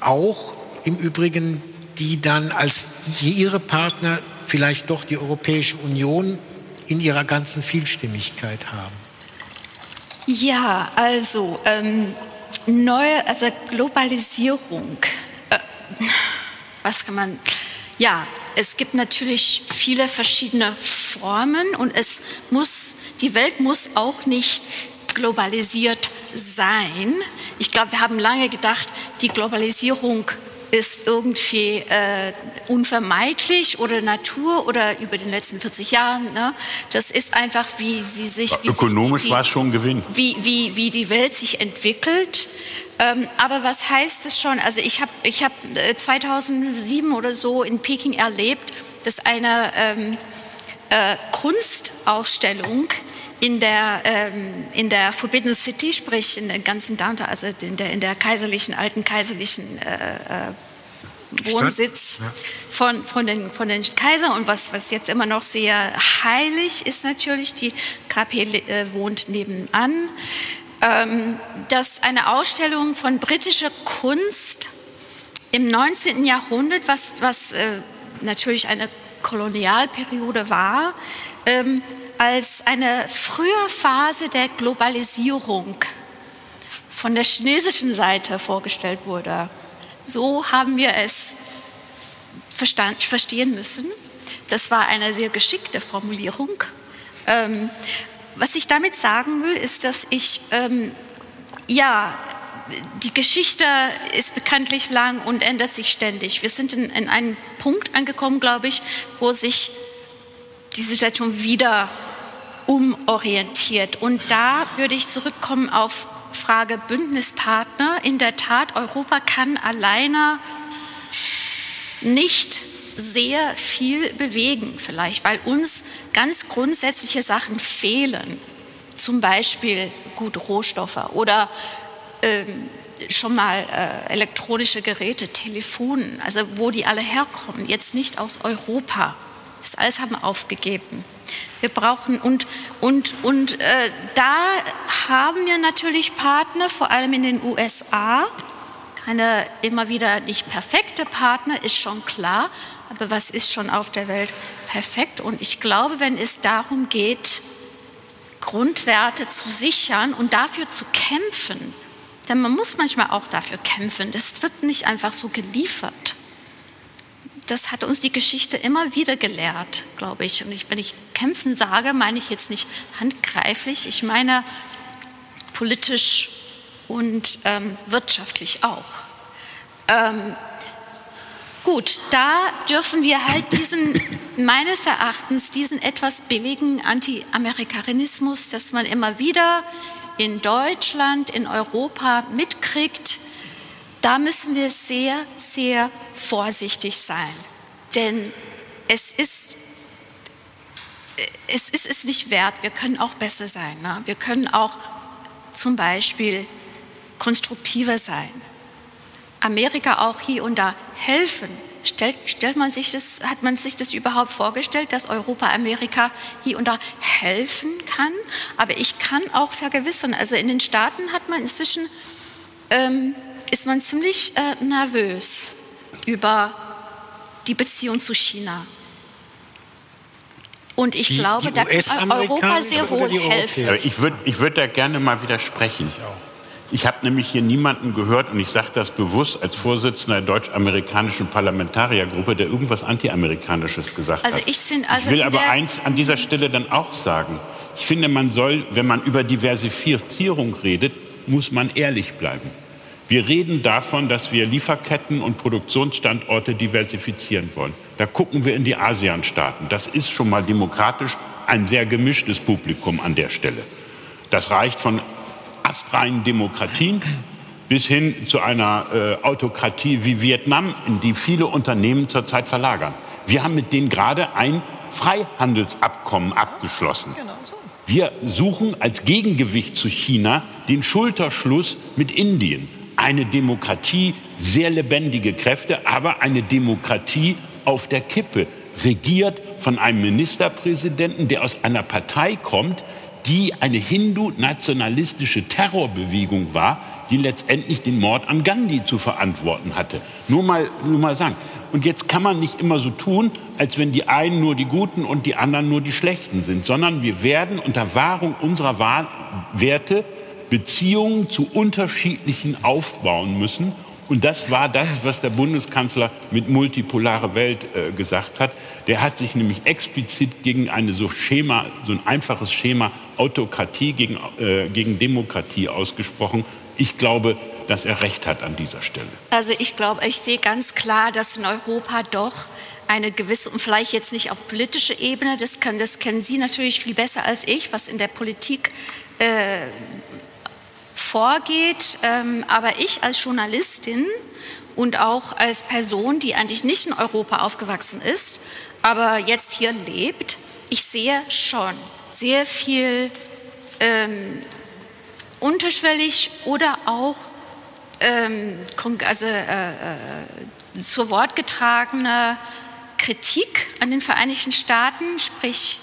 auch im Übrigen, die dann als ihre Partner vielleicht doch die Europäische Union in ihrer ganzen Vielstimmigkeit haben. Ja, also ähm, neue, also Globalisierung, äh, was kann man, ja, es gibt natürlich viele verschiedene Formen und es muss, die Welt muss auch nicht globalisiert sein. Ich glaube, wir haben lange gedacht, die Globalisierung ist irgendwie äh, unvermeidlich oder Natur oder über den letzten 40 Jahren. Ne? Das ist einfach, wie sie sich. Wie Ökonomisch war es schon ein Gewinn. Wie, wie, wie die Welt sich entwickelt. Ähm, aber was heißt es schon? Also ich habe ich hab 2007 oder so in Peking erlebt, dass eine ähm, äh, Kunstausstellung in der, ähm, in der Forbidden City, sprich in der ganzen Downtown, also in der, in der kaiserlichen, alten kaiserlichen äh, äh, Wohnsitz ja. von, von, den, von den Kaisern und was, was jetzt immer noch sehr heilig ist natürlich, die KP äh, wohnt nebenan, ähm, dass eine Ausstellung von britischer Kunst im 19. Jahrhundert, was, was äh, natürlich eine Kolonialperiode war, ähm, als eine frühe Phase der Globalisierung von der chinesischen Seite vorgestellt wurde. So haben wir es verstand, verstehen müssen. Das war eine sehr geschickte Formulierung. Ähm, was ich damit sagen will, ist, dass ich, ähm, ja, die Geschichte ist bekanntlich lang und ändert sich ständig. Wir sind in, in einen Punkt angekommen, glaube ich, wo sich die Situation wieder umorientiert. Und da würde ich zurückkommen auf Frage Bündnispartner. In der Tat, Europa kann alleine nicht sehr viel bewegen, vielleicht, weil uns ganz grundsätzliche Sachen fehlen. Zum Beispiel gute Rohstoffe oder ähm, schon mal äh, elektronische Geräte, Telefonen, also wo die alle herkommen, jetzt nicht aus Europa. Das alles haben wir aufgegeben. Wir brauchen und, und, und äh, da haben wir natürlich Partner, vor allem in den USA. Keine immer wieder nicht perfekte Partner, ist schon klar, aber was ist schon auf der Welt perfekt? Und ich glaube, wenn es darum geht, Grundwerte zu sichern und dafür zu kämpfen, denn man muss manchmal auch dafür kämpfen, das wird nicht einfach so geliefert. Das hat uns die Geschichte immer wieder gelehrt, glaube ich. Und ich, wenn ich kämpfen sage, meine ich jetzt nicht handgreiflich, ich meine politisch und ähm, wirtschaftlich auch. Ähm, Gut, da dürfen wir halt diesen, meines Erachtens, diesen etwas billigen Anti-Amerikanismus, dass man immer wieder in Deutschland, in Europa mitkriegt, da müssen wir sehr, sehr vorsichtig sein. Denn es ist, es ist es nicht wert, wir können auch besser sein. Ne? Wir können auch zum Beispiel konstruktiver sein. Amerika auch hier und da helfen. Stellt, stellt man sich das, hat man sich das überhaupt vorgestellt, dass Europa Amerika hier und da helfen kann? Aber ich kann auch vergewissern, also in den Staaten hat man inzwischen, ähm, ist man ziemlich äh, nervös über die Beziehung zu China. Und ich die, glaube, die da kann Europa sehr wohl helfen. Ich würde ich würd da gerne mal widersprechen. Ich auch. Ich habe nämlich hier niemanden gehört, und ich sage das bewusst als Vorsitzender der deutsch-amerikanischen Parlamentariergruppe, der irgendwas Antiamerikanisches gesagt also hat. Ich, sind also ich will aber eins an dieser Stelle dann auch sagen. Ich finde, man soll, wenn man über Diversifizierung redet, muss man ehrlich bleiben. Wir reden davon, dass wir Lieferketten und Produktionsstandorte diversifizieren wollen. Da gucken wir in die ASEAN-Staaten. Das ist schon mal demokratisch ein sehr gemischtes Publikum an der Stelle. Das reicht von astreinen Demokratien bis hin zu einer äh, Autokratie wie Vietnam, in die viele Unternehmen zurzeit verlagern. Wir haben mit denen gerade ein Freihandelsabkommen abgeschlossen. Genau Wir suchen als Gegengewicht zu China den Schulterschluss mit Indien. Eine Demokratie, sehr lebendige Kräfte, aber eine Demokratie auf der Kippe, regiert von einem Ministerpräsidenten, der aus einer Partei kommt, die eine hindu-nationalistische Terrorbewegung war, die letztendlich den Mord an Gandhi zu verantworten hatte. Nur mal, nur mal sagen. Und jetzt kann man nicht immer so tun, als wenn die einen nur die Guten und die anderen nur die Schlechten sind, sondern wir werden unter Wahrung unserer Werte Beziehungen zu unterschiedlichen aufbauen müssen und das war das, was der Bundeskanzler mit multipolare Welt äh, gesagt hat. Der hat sich nämlich explizit gegen eine so Schema, so ein einfaches Schema Autokratie gegen, äh, gegen Demokratie ausgesprochen. Ich glaube, dass er recht hat an dieser Stelle. Also ich glaube, ich sehe ganz klar, dass in Europa doch eine gewisse, und vielleicht jetzt nicht auf politischer Ebene, das, kann, das kennen Sie natürlich viel besser als ich, was in der Politik äh, vorgeht. Ähm, aber ich als Journalistin und auch als Person, die eigentlich nicht in Europa aufgewachsen ist, aber jetzt hier lebt, ich sehe schon sehr viel ähm, unterschwellig oder auch ähm, also, äh, äh, zu Wort getragene Kritik an den Vereinigten Staaten, sprich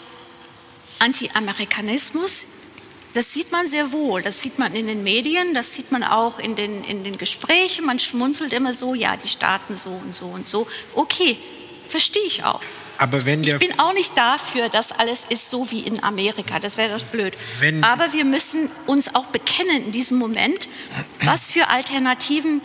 Anti-Amerikanismus das sieht man sehr wohl. Das sieht man in den Medien, das sieht man auch in den, in den Gesprächen. Man schmunzelt immer so, ja, die Staaten so und so und so. Okay, verstehe ich auch. Aber wenn ich bin auch nicht dafür, dass alles ist so wie in Amerika. Das wäre doch blöd. Aber wir müssen uns auch bekennen in diesem Moment, was für Alternativen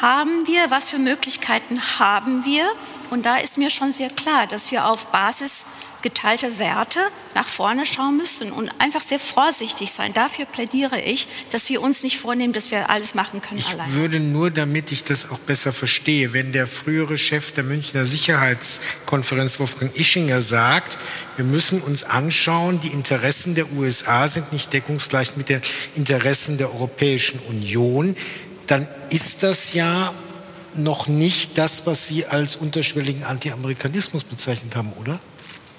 haben wir, was für Möglichkeiten haben wir. Und da ist mir schon sehr klar, dass wir auf Basis geteilte Werte nach vorne schauen müssen und einfach sehr vorsichtig sein. Dafür plädiere ich, dass wir uns nicht vornehmen, dass wir alles machen können ich allein. Ich würde nur, damit ich das auch besser verstehe, wenn der frühere Chef der Münchner Sicherheitskonferenz, Wolfgang Ischinger, sagt, wir müssen uns anschauen, die Interessen der USA sind nicht deckungsgleich mit den Interessen der Europäischen Union, dann ist das ja noch nicht das, was Sie als unterschwelligen Anti-Amerikanismus bezeichnet haben, oder?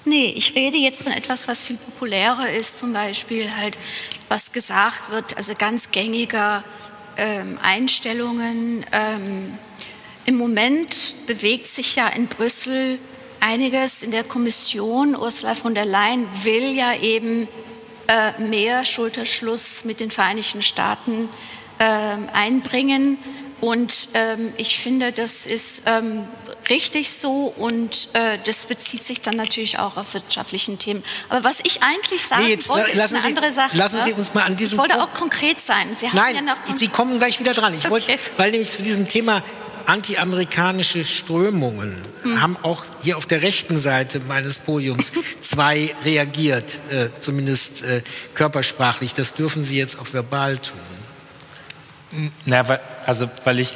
Nee, ich rede jetzt von etwas, was viel populärer ist, zum Beispiel halt, was gesagt wird, also ganz gängiger ähm, Einstellungen. Ähm, Im Moment bewegt sich ja in Brüssel einiges in der Kommission. Ursula von der Leyen will ja eben äh, mehr Schulterschluss mit den Vereinigten Staaten äh, einbringen. Und ähm, ich finde, das ist ähm, richtig so und äh, das bezieht sich dann natürlich auch auf wirtschaftlichen Themen. Aber was ich eigentlich sagen nee, jetzt, wollte, ist eine Sie, andere Sache. Lassen Sie uns mal an diesem Ich wollte Punkt. auch konkret sein. Sie Nein, ja noch Sie kommen gleich wieder dran. Ich okay. wollte, weil nämlich zu diesem Thema antiamerikanische Strömungen hm. haben auch hier auf der rechten Seite meines Podiums zwei reagiert, äh, zumindest äh, körpersprachlich. Das dürfen Sie jetzt auch verbal tun. Na, weil, also weil ich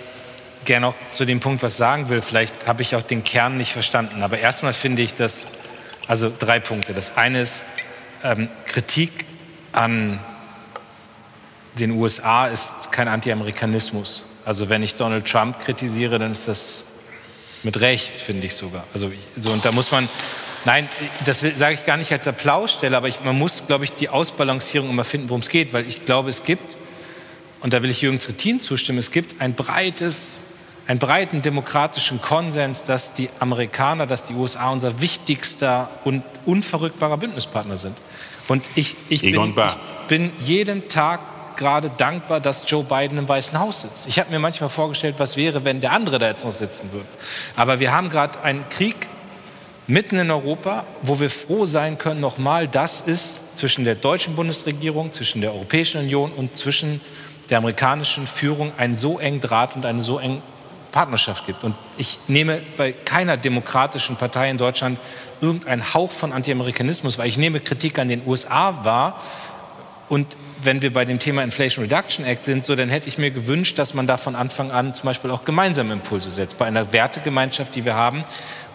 gerne auch zu dem Punkt was sagen will. Vielleicht habe ich auch den Kern nicht verstanden. Aber erstmal finde ich das, also drei Punkte. Das eine ist ähm, Kritik an den USA ist kein Anti-Amerikanismus. Also wenn ich Donald Trump kritisiere, dann ist das mit Recht, finde ich sogar. Also so und da muss man Nein, das sage ich gar nicht als Applausstelle, aber ich, man muss, glaube ich, die Ausbalancierung immer finden, worum es geht, weil ich glaube, es gibt und da will ich Jürgen Trittin zustimmen, es gibt ein breites, einen breiten demokratischen Konsens, dass die Amerikaner, dass die USA unser wichtigster und unverrückbarer Bündnispartner sind. Und ich, ich, bin, ich bin jeden Tag gerade dankbar, dass Joe Biden im Weißen Haus sitzt. Ich habe mir manchmal vorgestellt, was wäre, wenn der andere da jetzt noch sitzen würde. Aber wir haben gerade einen Krieg mitten in Europa, wo wir froh sein können, nochmal, das ist zwischen der deutschen Bundesregierung, zwischen der Europäischen Union und zwischen der amerikanischen Führung einen so engen Draht und eine so enge Partnerschaft gibt. Und ich nehme bei keiner demokratischen Partei in Deutschland irgendeinen Hauch von Anti-Amerikanismus, weil ich nehme Kritik an den USA wahr und wenn wir bei dem Thema Inflation Reduction Act sind, so dann hätte ich mir gewünscht, dass man da von Anfang an zum Beispiel auch gemeinsame Impulse setzt. Bei einer Wertegemeinschaft, die wir haben,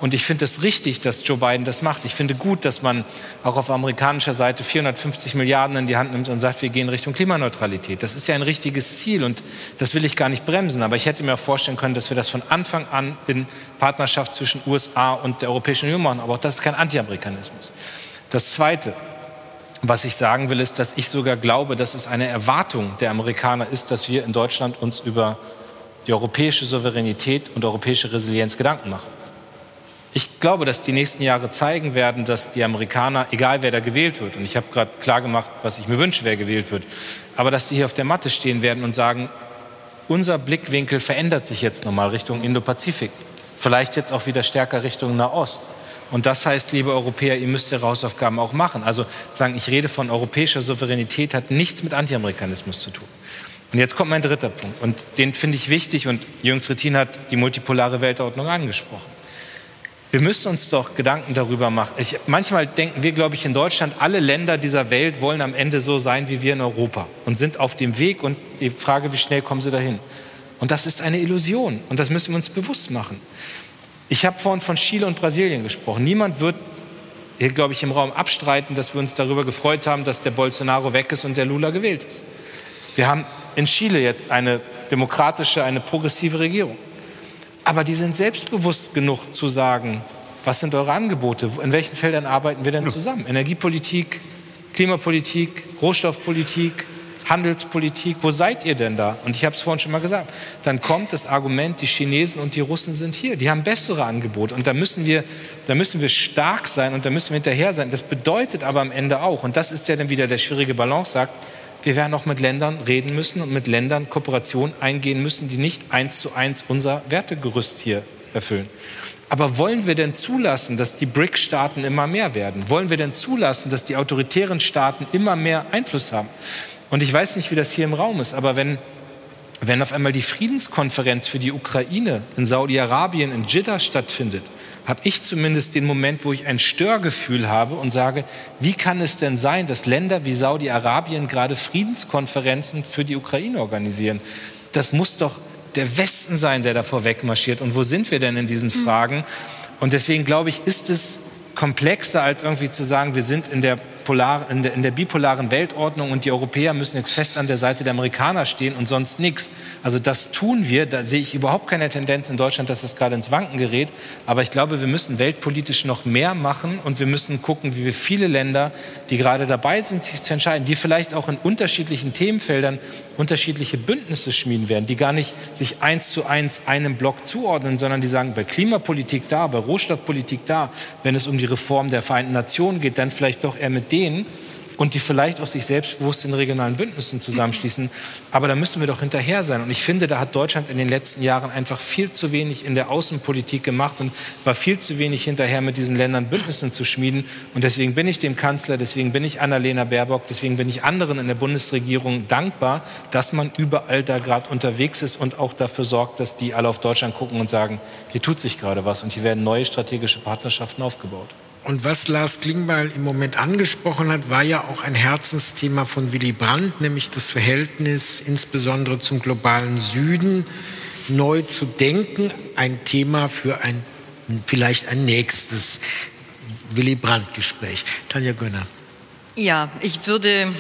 und ich finde es richtig, dass Joe Biden das macht. Ich finde gut, dass man auch auf amerikanischer Seite 450 Milliarden in die Hand nimmt und sagt, wir gehen Richtung Klimaneutralität. Das ist ja ein richtiges Ziel und das will ich gar nicht bremsen. Aber ich hätte mir auch vorstellen können, dass wir das von Anfang an in Partnerschaft zwischen USA und der Europäischen Union machen. Aber auch das ist kein Anti-Amerikanismus. Das Zweite, was ich sagen will, ist, dass ich sogar glaube, dass es eine Erwartung der Amerikaner ist, dass wir in Deutschland uns über die europäische Souveränität und europäische Resilienz Gedanken machen. Ich glaube, dass die nächsten Jahre zeigen werden, dass die Amerikaner, egal wer da gewählt wird, und ich habe gerade klar gemacht, was ich mir wünsche, wer gewählt wird, aber dass sie hier auf der Matte stehen werden und sagen, unser Blickwinkel verändert sich jetzt nochmal Richtung Indo-Pazifik, vielleicht jetzt auch wieder stärker Richtung Nahost. Und das heißt, liebe Europäer, ihr müsst ihre Hausaufgaben auch machen. Also sagen, ich rede von europäischer Souveränität, hat nichts mit Anti-Amerikanismus zu tun. Und jetzt kommt mein dritter Punkt. Und den finde ich wichtig. Und Jürgen Trittin hat die multipolare Weltordnung angesprochen. Wir müssen uns doch Gedanken darüber machen. Ich, manchmal denken wir, glaube ich, in Deutschland, alle Länder dieser Welt wollen am Ende so sein wie wir in Europa und sind auf dem Weg. Und die Frage, wie schnell kommen sie dahin? Und das ist eine Illusion. Und das müssen wir uns bewusst machen. Ich habe vorhin von Chile und Brasilien gesprochen. Niemand wird hier, glaube ich, im Raum abstreiten, dass wir uns darüber gefreut haben, dass der Bolsonaro weg ist und der Lula gewählt ist. Wir haben in Chile jetzt eine demokratische, eine progressive Regierung. Aber die sind selbstbewusst genug zu sagen, was sind eure Angebote? In welchen Feldern arbeiten wir denn zusammen? Energiepolitik, Klimapolitik, Rohstoffpolitik, Handelspolitik, wo seid ihr denn da? Und ich habe es vorhin schon mal gesagt, dann kommt das Argument, die Chinesen und die Russen sind hier, die haben bessere Angebote und da müssen wir, da müssen wir stark sein und da müssen wir hinterher sein. Das bedeutet aber am Ende auch, und das ist ja dann wieder der schwierige Balance, sagt, wir werden auch mit Ländern reden müssen und mit Ländern Kooperationen eingehen müssen, die nicht eins zu eins unser Wertegerüst hier erfüllen. Aber wollen wir denn zulassen, dass die BRIC-Staaten immer mehr werden? Wollen wir denn zulassen, dass die autoritären Staaten immer mehr Einfluss haben? Und ich weiß nicht, wie das hier im Raum ist, aber wenn wenn auf einmal die Friedenskonferenz für die Ukraine in Saudi-Arabien in Jeddah stattfindet, habe ich zumindest den Moment, wo ich ein Störgefühl habe und sage, wie kann es denn sein, dass Länder wie Saudi-Arabien gerade Friedenskonferenzen für die Ukraine organisieren? Das muss doch der Westen sein, der davor wegmarschiert. Und wo sind wir denn in diesen hm. Fragen? Und deswegen glaube ich, ist es komplexer als irgendwie zu sagen, wir sind in der polar, in der, in der bipolaren Weltordnung und die Europäer müssen jetzt fest an der Seite der Amerikaner stehen und sonst nichts. Also das tun wir. Da sehe ich überhaupt keine Tendenz in Deutschland, dass das gerade ins Wanken gerät. Aber ich glaube, wir müssen weltpolitisch noch mehr machen und wir müssen gucken, wie wir viele Länder, die gerade dabei sind, sich zu entscheiden, die vielleicht auch in unterschiedlichen Themenfeldern unterschiedliche Bündnisse schmieden werden, die gar nicht sich eins zu eins einem Block zuordnen, sondern die sagen, bei Klimapolitik da, bei Rohstoffpolitik da, wenn es um die Reform der Vereinten Nationen geht, dann vielleicht doch eher mit denen und die vielleicht auch sich selbstbewusst in regionalen Bündnissen zusammenschließen. Aber da müssen wir doch hinterher sein. Und ich finde, da hat Deutschland in den letzten Jahren einfach viel zu wenig in der Außenpolitik gemacht und war viel zu wenig hinterher, mit diesen Ländern Bündnissen zu schmieden. Und deswegen bin ich dem Kanzler, deswegen bin ich Annalena Baerbock, deswegen bin ich anderen in der Bundesregierung dankbar, dass man überall da gerade unterwegs ist und auch dafür sorgt, dass die alle auf Deutschland gucken und sagen, hier tut sich gerade was und hier werden neue strategische Partnerschaften aufgebaut. Und was Lars Klingbeil im Moment angesprochen hat, war ja auch ein Herzensthema von Willy Brandt, nämlich das Verhältnis insbesondere zum globalen Süden neu zu denken. Ein Thema für ein, vielleicht ein nächstes Willy Brandt-Gespräch. Tanja Gönner. Ja, ich würde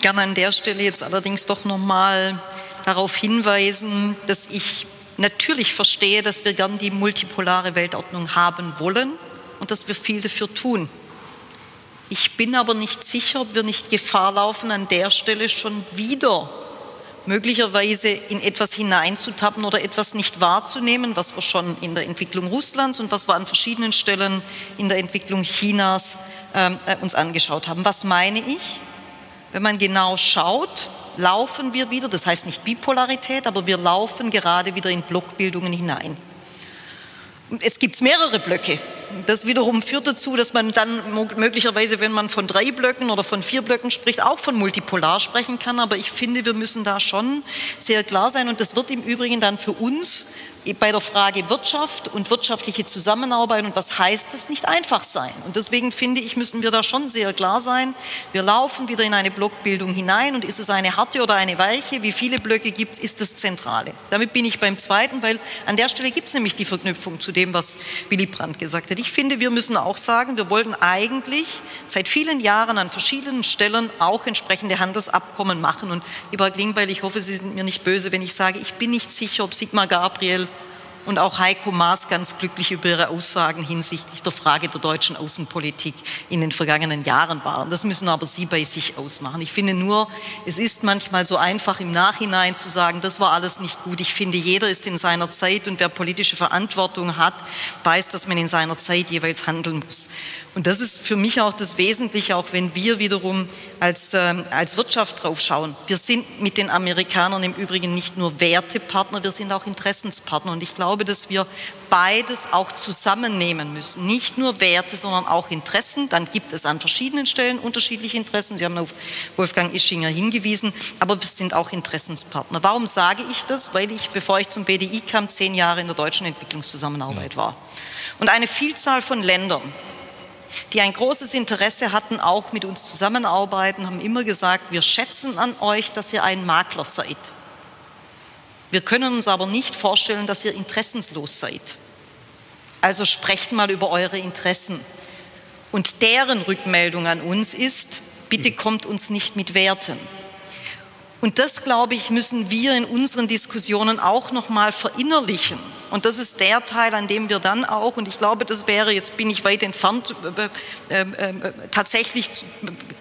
gerne an der Stelle jetzt allerdings doch noch mal darauf hinweisen, dass ich natürlich verstehe, dass wir gern die multipolare Weltordnung haben wollen und dass wir viel dafür tun. Ich bin aber nicht sicher, ob wir nicht Gefahr laufen, an der Stelle schon wieder möglicherweise in etwas hineinzutappen oder etwas nicht wahrzunehmen, was wir schon in der Entwicklung Russlands und was wir an verschiedenen Stellen in der Entwicklung Chinas ähm, äh, uns angeschaut haben. Was meine ich? Wenn man genau schaut, laufen wir wieder, das heißt nicht Bipolarität, aber wir laufen gerade wieder in Blockbildungen hinein. Jetzt gibt es mehrere Blöcke. Das wiederum führt dazu, dass man dann möglicherweise, wenn man von drei Blöcken oder von vier Blöcken spricht, auch von multipolar sprechen kann. Aber ich finde, wir müssen da schon sehr klar sein. Und das wird im Übrigen dann für uns bei der Frage Wirtschaft und wirtschaftliche Zusammenarbeit und was heißt es, nicht einfach sein. Und deswegen finde ich, müssen wir da schon sehr klar sein. Wir laufen wieder in eine Blockbildung hinein und ist es eine harte oder eine weiche, wie viele Blöcke gibt es, ist das Zentrale. Damit bin ich beim Zweiten, weil an der Stelle gibt es nämlich die Verknüpfung zu dem, was Willy Brandt gesagt hat. Ich finde, wir müssen auch sagen, wir wollten eigentlich seit vielen Jahren an verschiedenen Stellen auch entsprechende Handelsabkommen machen. Und lieber Klingbeil, ich hoffe, Sie sind mir nicht böse, wenn ich sage, ich bin nicht sicher, ob Sigmar Gabriel und auch Heiko Maas ganz glücklich über ihre Aussagen hinsichtlich der Frage der deutschen Außenpolitik in den vergangenen Jahren waren. Das müssen aber Sie bei sich ausmachen. Ich finde nur, es ist manchmal so einfach im Nachhinein zu sagen, das war alles nicht gut. Ich finde, jeder ist in seiner Zeit und wer politische Verantwortung hat, weiß, dass man in seiner Zeit jeweils handeln muss. Und das ist für mich auch das Wesentliche, auch wenn wir wiederum als, äh, als Wirtschaft drauf schauen. Wir sind mit den Amerikanern im Übrigen nicht nur Wertepartner, wir sind auch Interessenspartner. Und ich glaube, dass wir beides auch zusammennehmen müssen. Nicht nur Werte, sondern auch Interessen. Dann gibt es an verschiedenen Stellen unterschiedliche Interessen. Sie haben auf Wolfgang Ischinger hingewiesen, aber wir sind auch Interessenspartner. Warum sage ich das? Weil ich, bevor ich zum BDI kam, zehn Jahre in der deutschen Entwicklungszusammenarbeit war. Und eine Vielzahl von Ländern, die ein großes Interesse hatten, auch mit uns zusammenarbeiten, haben immer gesagt, wir schätzen an euch, dass ihr ein Makler seid. Wir können uns aber nicht vorstellen, dass ihr interessenslos seid. Also sprecht mal über eure Interessen. Und deren Rückmeldung an uns ist, bitte kommt uns nicht mit Werten. Und das, glaube ich, müssen wir in unseren Diskussionen auch noch mal verinnerlichen. Und das ist der Teil, an dem wir dann auch, und ich glaube, das wäre, jetzt bin ich weit entfernt, äh, äh, äh, tatsächlich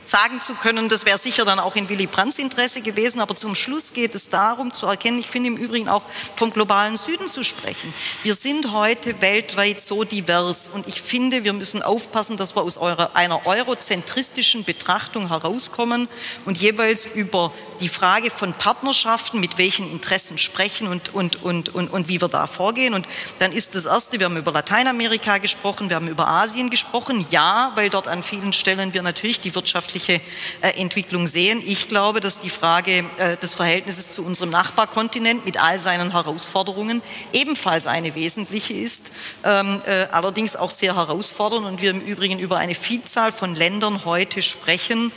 sagen zu können, das wäre sicher dann auch in Willy Brandts Interesse gewesen, aber zum Schluss geht es darum zu erkennen, ich finde im Übrigen auch vom globalen Süden zu sprechen. Wir sind heute weltweit so divers. Und ich finde, wir müssen aufpassen, dass wir aus einer eurozentristischen Betrachtung herauskommen und jeweils über die Frage von Partnerschaften, mit welchen Interessen sprechen und, und, und, und, und wie wir da vorgehen vorgehen. Und dann ist das Erste, wir haben über Lateinamerika gesprochen, wir haben über Asien gesprochen. Ja, weil dort an vielen Stellen wir natürlich die wirtschaftliche äh, Entwicklung sehen. Ich glaube, dass die Frage äh, des Verhältnisses zu unserem Nachbarkontinent mit all seinen Herausforderungen ebenfalls eine wesentliche ist, ähm, äh, allerdings auch sehr herausfordernd und wir im Übrigen über eine Vielzahl von Ländern heute sprechen,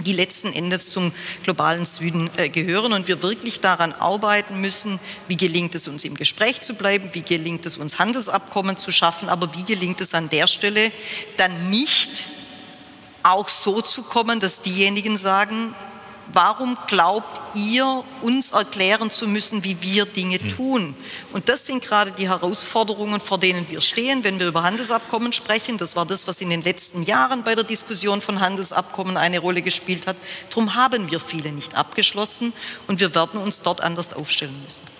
die letzten Endes zum globalen Süden äh, gehören und wir wirklich daran arbeiten müssen, wie gelingt es uns im Gespräch zu bleiben, wie gelingt es uns Handelsabkommen zu schaffen, aber wie gelingt es an der Stelle dann nicht auch so zu kommen, dass diejenigen sagen, warum glaubt ihr, uns erklären zu müssen, wie wir Dinge hm. tun? Und das sind gerade die Herausforderungen, vor denen wir stehen, wenn wir über Handelsabkommen sprechen. Das war das, was in den letzten Jahren bei der Diskussion von Handelsabkommen eine Rolle gespielt hat. Darum haben wir viele nicht abgeschlossen und wir werden uns dort anders aufstellen müssen.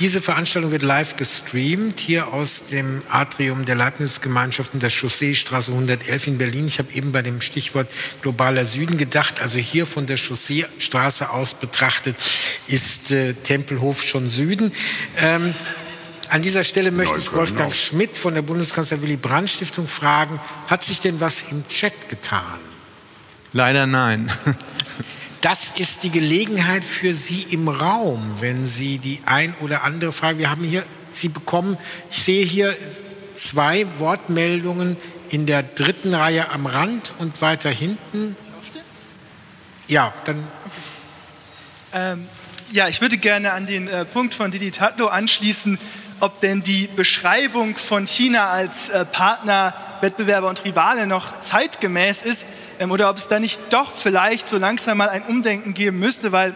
Diese Veranstaltung wird live gestreamt hier aus dem Atrium der Leibniz-Gemeinschaften der Chausseestraße 111 in Berlin. Ich habe eben bei dem Stichwort globaler Süden gedacht. Also hier von der Chausseestraße aus betrachtet ist äh, Tempelhof schon Süden. Ähm, an dieser Stelle möchte ich Wolfgang Schmidt von der Bundeskanzler Willy Brandt Stiftung fragen, hat sich denn was im Chat getan? Leider nein. Das ist die Gelegenheit für Sie im Raum, wenn Sie die ein oder andere Frage, wir haben hier, Sie bekommen, ich sehe hier zwei Wortmeldungen in der dritten Reihe am Rand und weiter hinten. Ja, dann. Ähm, ja, ich würde gerne an den äh, Punkt von Didi Tatlo anschließen, ob denn die Beschreibung von China als äh, Partner, Wettbewerber und Rivale noch zeitgemäß ist oder ob es da nicht doch vielleicht so langsam mal ein Umdenken geben müsste, weil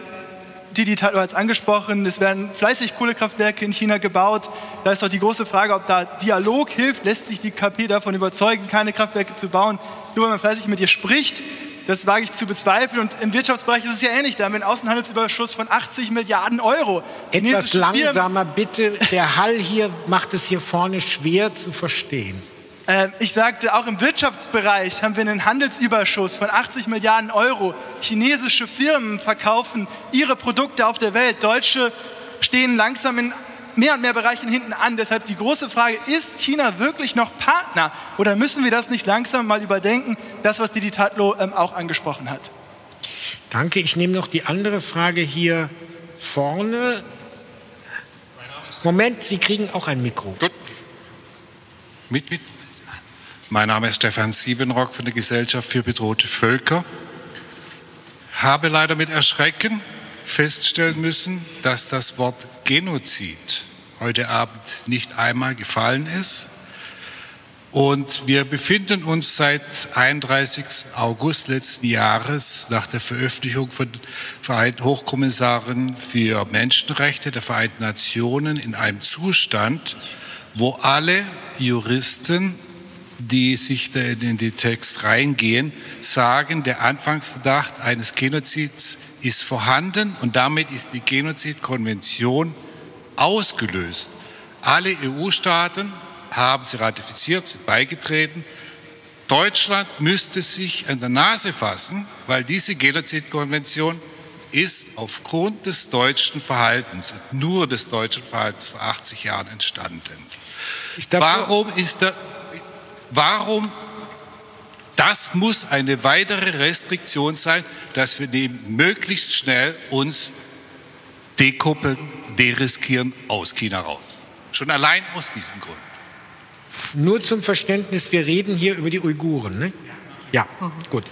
Didi hat als angesprochen, es werden fleißig Kohlekraftwerke in China gebaut. Da ist doch die große Frage, ob da Dialog hilft. Lässt sich die KP davon überzeugen, keine Kraftwerke zu bauen, nur wenn man fleißig mit ihr spricht? Das wage ich zu bezweifeln. Und im Wirtschaftsbereich ist es ja ähnlich. Da haben wir einen Außenhandelsüberschuss von 80 Milliarden Euro. Etwas langsamer, bitte. Der Hall hier macht es hier vorne schwer zu verstehen. Äh, ich sagte, auch im Wirtschaftsbereich haben wir einen Handelsüberschuss von 80 Milliarden Euro. Chinesische Firmen verkaufen ihre Produkte auf der Welt. Deutsche stehen langsam in mehr und mehr Bereichen hinten an. Deshalb die große Frage, ist China wirklich noch Partner oder müssen wir das nicht langsam mal überdenken, das, was Didi Tatlo ähm, auch angesprochen hat? Danke. Ich nehme noch die andere Frage hier vorne. Moment, Sie kriegen auch ein Mikro. Gut. Mit, mit. Mein Name ist Stefan Siebenrock von der Gesellschaft für bedrohte Völker. Habe leider mit Erschrecken feststellen müssen, dass das Wort Genozid heute Abend nicht einmal gefallen ist. Und wir befinden uns seit 31. August letzten Jahres nach der Veröffentlichung von Vereinten Hochkommissaren für Menschenrechte der Vereinten Nationen in einem Zustand, wo alle Juristen die sich da in den Text reingehen, sagen, der Anfangsverdacht eines Genozids ist vorhanden und damit ist die Genozidkonvention ausgelöst. Alle EU-Staaten haben sie ratifiziert, sind beigetreten. Deutschland müsste sich an der Nase fassen, weil diese Genozidkonvention ist aufgrund des deutschen Verhaltens, nur des deutschen Verhaltens vor 80 Jahren entstanden. Warum ist der Warum? Das muss eine weitere Restriktion sein, dass wir dem möglichst schnell uns dekoppeln, deriskieren aus China raus. Schon allein aus diesem Grund. Nur zum Verständnis, wir reden hier über die Uiguren, ne? Ja, mhm. gut.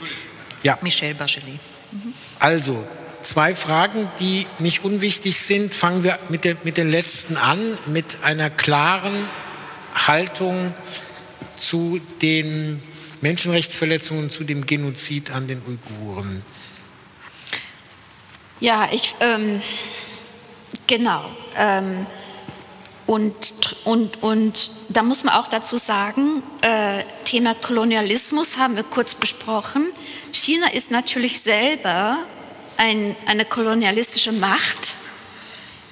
Ja. Michel Bachelet. Mhm. Also, zwei Fragen, die nicht unwichtig sind. Fangen wir mit, der, mit den letzten an, mit einer klaren Haltung zu den Menschenrechtsverletzungen, zu dem Genozid an den Uiguren? Ja, ich, ähm, genau. Ähm, und, und, und da muss man auch dazu sagen, äh, Thema Kolonialismus haben wir kurz besprochen. China ist natürlich selber ein, eine kolonialistische Macht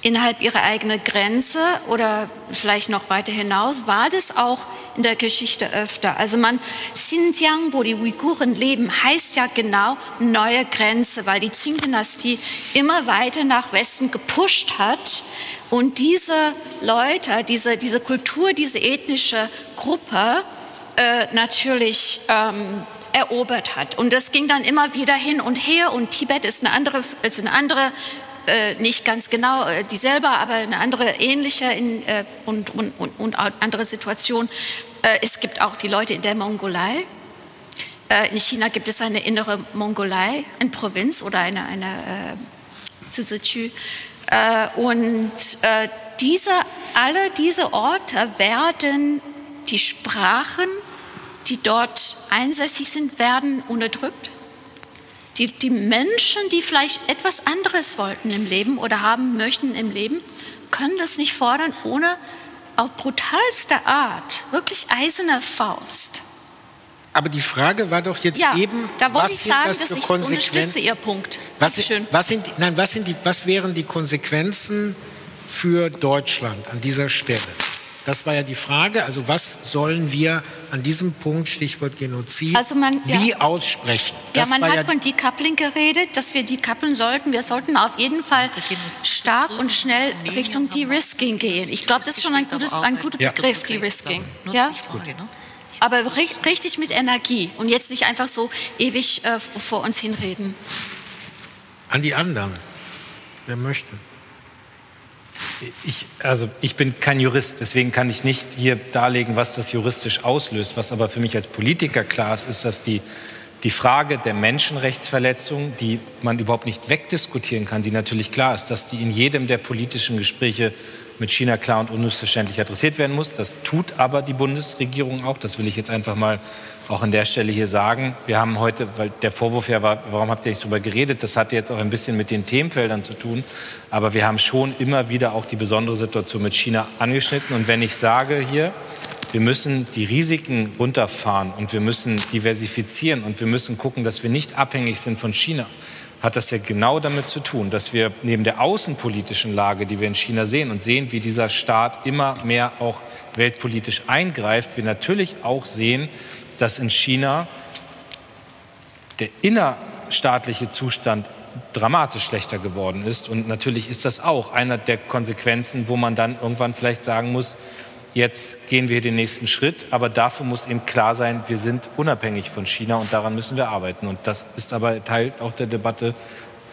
innerhalb ihrer eigenen Grenze oder vielleicht noch weiter hinaus. War das auch in der Geschichte öfter. Also man, Xinjiang, wo die Uiguren leben, heißt ja genau neue Grenze, weil die Qing-Dynastie immer weiter nach Westen gepusht hat und diese Leute, diese, diese Kultur, diese ethnische Gruppe äh, natürlich ähm, erobert hat. Und das ging dann immer wieder hin und her und Tibet ist eine andere, ist eine andere äh, nicht ganz genau äh, dieselbe, aber eine andere ähnliche in, äh, und, und, und, und, andere Situation. Äh, es gibt auch die Leute in der Mongolei. Äh, in China gibt es eine innere Mongolei, eine Provinz oder eine, eine Zuzechü. und diese, alle diese Orte werden die Sprachen die dort einsässig sind, werden unterdrückt. Die, die Menschen, die vielleicht etwas anderes wollten im Leben oder haben möchten im Leben, können das nicht fordern, ohne auf brutalste Art, wirklich eiserne Faust. Aber die Frage war doch jetzt ja, eben, da wollte ich sagen, dass ich unterstütze Ihr Punkt. Was, was, sind, nein, was, sind die, was wären die Konsequenzen für Deutschland an dieser Stelle? Das war ja die Frage. Also was sollen wir an diesem Punkt, Stichwort Genozid, also man, ja. wie aussprechen? Das ja, man hat ja von Decoupling geredet, dass wir decouplen sollten. Wir sollten auf jeden Fall stark und schnell Richtung De-Risking gehen. Ich glaube, das ist schon ein, gutes, ein guter Begriff, De-Risking. Ja? Aber richtig mit Energie und jetzt nicht einfach so ewig äh, vor uns hinreden. An die anderen. Wer möchte? Ich, also ich bin kein Jurist, deswegen kann ich nicht hier darlegen, was das juristisch auslöst. Was aber für mich als Politiker klar ist, ist, dass die, die Frage der Menschenrechtsverletzung, die man überhaupt nicht wegdiskutieren kann, die natürlich klar ist, dass die in jedem der politischen Gespräche mit China klar und unmissverständlich adressiert werden muss. Das tut aber die Bundesregierung auch. Das will ich jetzt einfach mal auch an der Stelle hier sagen. Wir haben heute, weil der Vorwurf ja war, warum habt ihr nicht darüber geredet? Das hatte jetzt auch ein bisschen mit den Themenfeldern zu tun. Aber wir haben schon immer wieder auch die besondere Situation mit China angeschnitten. Und wenn ich sage hier, wir müssen die Risiken runterfahren und wir müssen diversifizieren und wir müssen gucken, dass wir nicht abhängig sind von China, hat das ja genau damit zu tun, dass wir neben der außenpolitischen Lage, die wir in China sehen und sehen, wie dieser Staat immer mehr auch weltpolitisch eingreift, wir natürlich auch sehen, dass in China der innerstaatliche Zustand dramatisch schlechter geworden ist. Und natürlich ist das auch einer der Konsequenzen, wo man dann irgendwann vielleicht sagen muss, jetzt gehen wir den nächsten Schritt. Aber dafür muss eben klar sein, wir sind unabhängig von China und daran müssen wir arbeiten. Und das ist aber Teil auch der Debatte,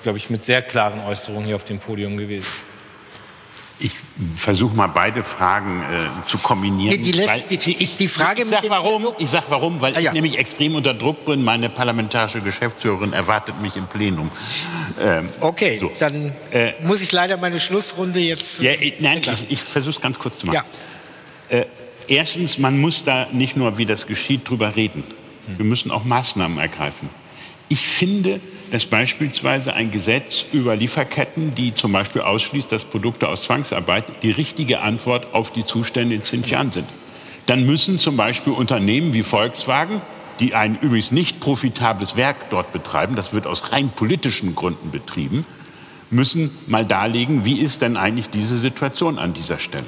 glaube ich, mit sehr klaren Äußerungen hier auf dem Podium gewesen. Ich versuche mal beide Fragen äh, zu kombinieren. Die, letzte, die, ich, die Frage ich, sage warum, ich sag warum, weil ah, ja. ich nämlich extrem unter Druck bin. Meine parlamentarische Geschäftsführerin erwartet mich im Plenum. Ähm, okay, so. dann äh, muss ich leider meine Schlussrunde jetzt. Ja, ich, nein, ich, ich versuche es ganz kurz zu machen. Ja. Äh, erstens, man muss da nicht nur, wie das geschieht, drüber reden. Wir müssen auch Maßnahmen ergreifen. Ich finde, dass beispielsweise ein Gesetz über Lieferketten, die zum Beispiel ausschließt, dass Produkte aus Zwangsarbeit die richtige Antwort auf die Zustände in Xinjiang sind. Dann müssen zum Beispiel Unternehmen wie Volkswagen, die ein übrigens nicht profitables Werk dort betreiben, das wird aus rein politischen Gründen betrieben, müssen mal darlegen, wie ist denn eigentlich diese Situation an dieser Stelle.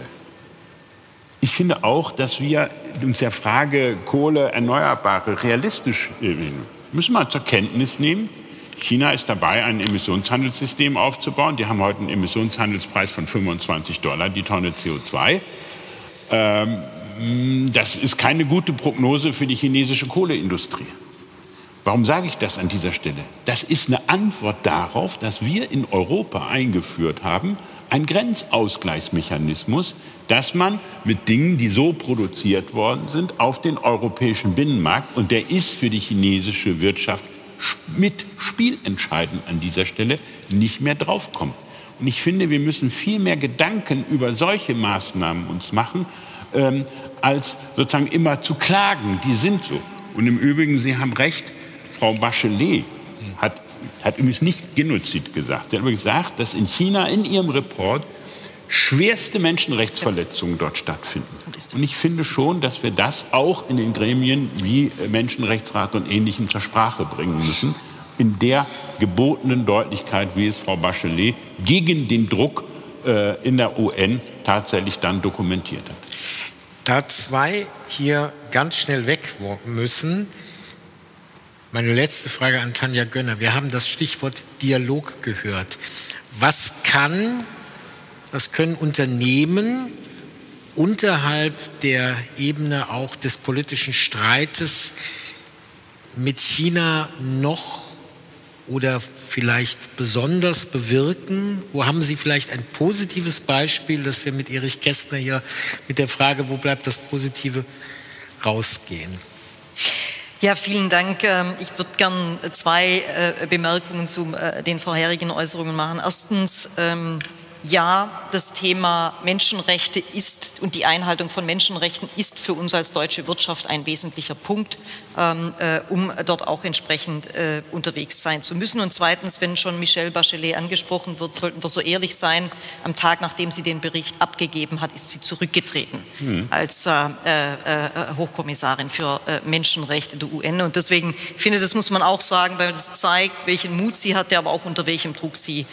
Ich finde auch, dass wir uns der Frage Kohle, Erneuerbare realistisch äh, müssen wir zur Kenntnis nehmen, China ist dabei, ein Emissionshandelssystem aufzubauen. Die haben heute einen Emissionshandelspreis von 25 Dollar die Tonne CO2. Ähm, das ist keine gute Prognose für die chinesische Kohleindustrie. Warum sage ich das an dieser Stelle? Das ist eine Antwort darauf, dass wir in Europa eingeführt haben, einen Grenzausgleichsmechanismus, dass man mit Dingen, die so produziert worden sind, auf den europäischen Binnenmarkt, und der ist für die chinesische Wirtschaft mit spielentscheidend an dieser Stelle nicht mehr draufkommt. Und ich finde, wir müssen viel mehr Gedanken über solche Maßnahmen uns machen, ähm, als sozusagen immer zu klagen. Die sind so. Und im Übrigen, Sie haben recht, Frau Bachelet hat, hat übrigens nicht Genozid gesagt. Sie hat aber gesagt, dass in China in ihrem Report schwerste Menschenrechtsverletzungen dort stattfinden. Und ich finde schon, dass wir das auch in den Gremien wie Menschenrechtsrat und Ähnlichem zur Sprache bringen müssen, in der gebotenen Deutlichkeit, wie es Frau Bachelet gegen den Druck äh, in der UN tatsächlich dann dokumentiert hat. Da zwei hier ganz schnell weg müssen, meine letzte Frage an Tanja Gönner. Wir haben das Stichwort Dialog gehört. Was kann, was können Unternehmen unterhalb der Ebene auch des politischen Streites mit China noch oder vielleicht besonders bewirken? Wo haben Sie vielleicht ein positives Beispiel, dass wir mit Erich Kästner hier mit der Frage, wo bleibt das Positive, rausgehen? Ja, vielen Dank. Ähm, ich würde gern zwei äh, Bemerkungen zu äh, den vorherigen Äußerungen machen. Erstens, ähm, ja, das Thema Menschenrechte ist und die Einhaltung von Menschenrechten ist für uns als deutsche Wirtschaft ein wesentlicher Punkt, ähm, äh, um dort auch entsprechend äh, unterwegs sein zu müssen. Und zweitens, wenn schon Michelle Bachelet angesprochen wird, sollten wir so ehrlich sein. Am Tag, nachdem sie den Bericht abgegeben hat, ist sie zurückgetreten mhm. als äh, äh, äh Hochkommissarin für äh, Menschenrechte der UN. Und deswegen finde ich, das muss man auch sagen, weil das zeigt, welchen Mut sie hat, aber auch unter welchem Druck sie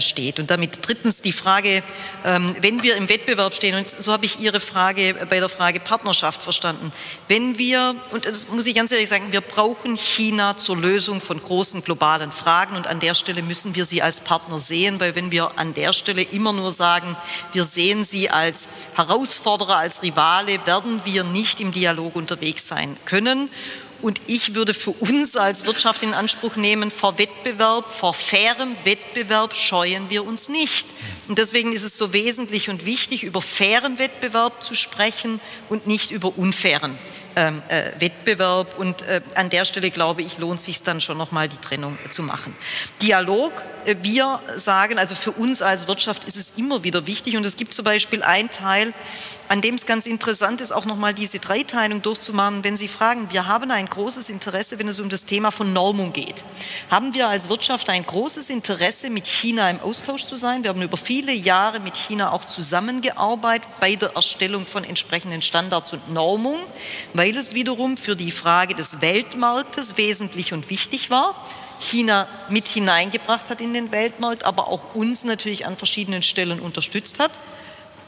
steht. Und damit tritt drittens die Frage, ähm, wenn wir im Wettbewerb stehen, und so habe ich Ihre Frage bei der Frage Partnerschaft verstanden, wenn wir, und das muss ich ganz ehrlich sagen, wir brauchen China zur Lösung von großen globalen Fragen und an der Stelle müssen wir sie als Partner sehen, weil wenn wir an der Stelle immer nur sagen, wir sehen sie als Herausforderer, als Rivale, werden wir nicht im Dialog unterwegs sein können. Und ich würde für uns als Wirtschaft in Anspruch nehmen, vor Wettbewerb, vor fairem Wettbewerb scheuen wir uns nicht. Und deswegen ist es so wesentlich und wichtig, über fairen Wettbewerb zu sprechen und nicht über unfairen ähm, äh, Wettbewerb. Und äh, an der Stelle, glaube ich, lohnt sich dann schon nochmal die Trennung äh, zu machen. Dialog, äh, wir sagen, also für uns als Wirtschaft ist es immer wieder wichtig. Und es gibt zum Beispiel einen Teil, an dem es ganz interessant ist, auch nochmal diese Dreiteilung durchzumachen. Wenn Sie fragen, wir haben ein großes Interesse, wenn es um das Thema von Normung geht. Haben wir als Wirtschaft ein großes Interesse, mit China im Austausch zu sein? Wir haben über viele Jahre mit China auch zusammengearbeitet bei der Erstellung von entsprechenden Standards und Normung, weil es wiederum für die Frage des Weltmarktes wesentlich und wichtig war. China mit hineingebracht hat in den Weltmarkt, aber auch uns natürlich an verschiedenen Stellen unterstützt hat.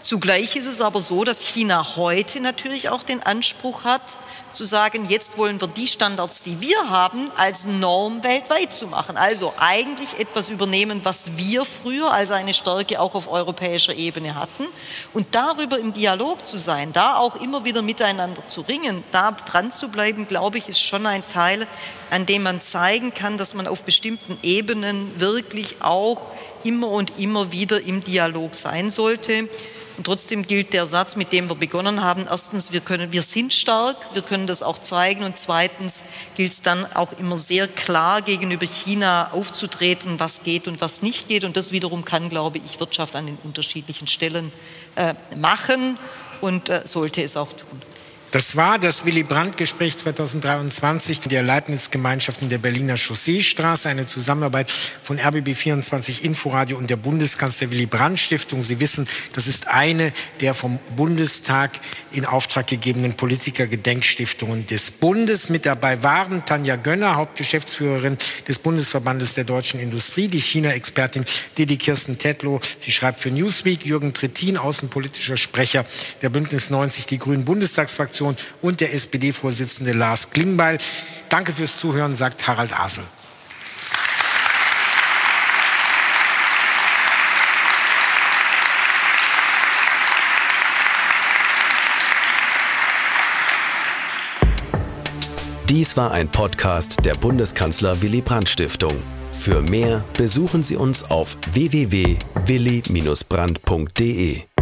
Zugleich ist es aber so, dass China heute natürlich auch den Anspruch hat, zu sagen, jetzt wollen wir die Standards, die wir haben, als Norm weltweit zu machen. Also eigentlich etwas übernehmen, was wir früher als eine Stärke auch auf europäischer Ebene hatten. Und darüber im Dialog zu sein, da auch immer wieder miteinander zu ringen, da dran zu bleiben, glaube ich, ist schon ein Teil, an dem man zeigen kann, dass man auf bestimmten Ebenen wirklich auch immer und immer wieder im Dialog sein sollte. Und trotzdem gilt der Satz, mit dem wir begonnen haben. Erstens, wir, können, wir sind stark, wir können das auch zeigen. Und zweitens gilt es dann auch immer sehr klar gegenüber China aufzutreten, was geht und was nicht geht. Und das wiederum kann, glaube ich, Wirtschaft an den unterschiedlichen Stellen äh, machen und äh, sollte es auch tun. Das war das Willy Brandt-Gespräch 2023 der Leitungsgemeinschaften der Berliner Chausseestraße, eine Zusammenarbeit von RBB24 Inforadio und der Bundeskanzler Willy Brandt Stiftung. Sie wissen, das ist eine der vom Bundestag in Auftrag gegebenen Politiker-Gedenkstiftungen des Bundes. Mit dabei waren Tanja Gönner, Hauptgeschäftsführerin des Bundesverbandes der deutschen Industrie, die China-Expertin Didi Kirsten Tetlow. Sie schreibt für Newsweek, Jürgen Trittin, außenpolitischer Sprecher der Bündnis 90, die Grünen Bundestagsfraktion Fraktion und der SPD-Vorsitzende Lars Klingbeil. Danke fürs Zuhören, sagt Harald Asel. Dies war ein Podcast der Bundeskanzler Willy Brandt Stiftung. Für mehr besuchen Sie uns auf www.willy-brandt.de.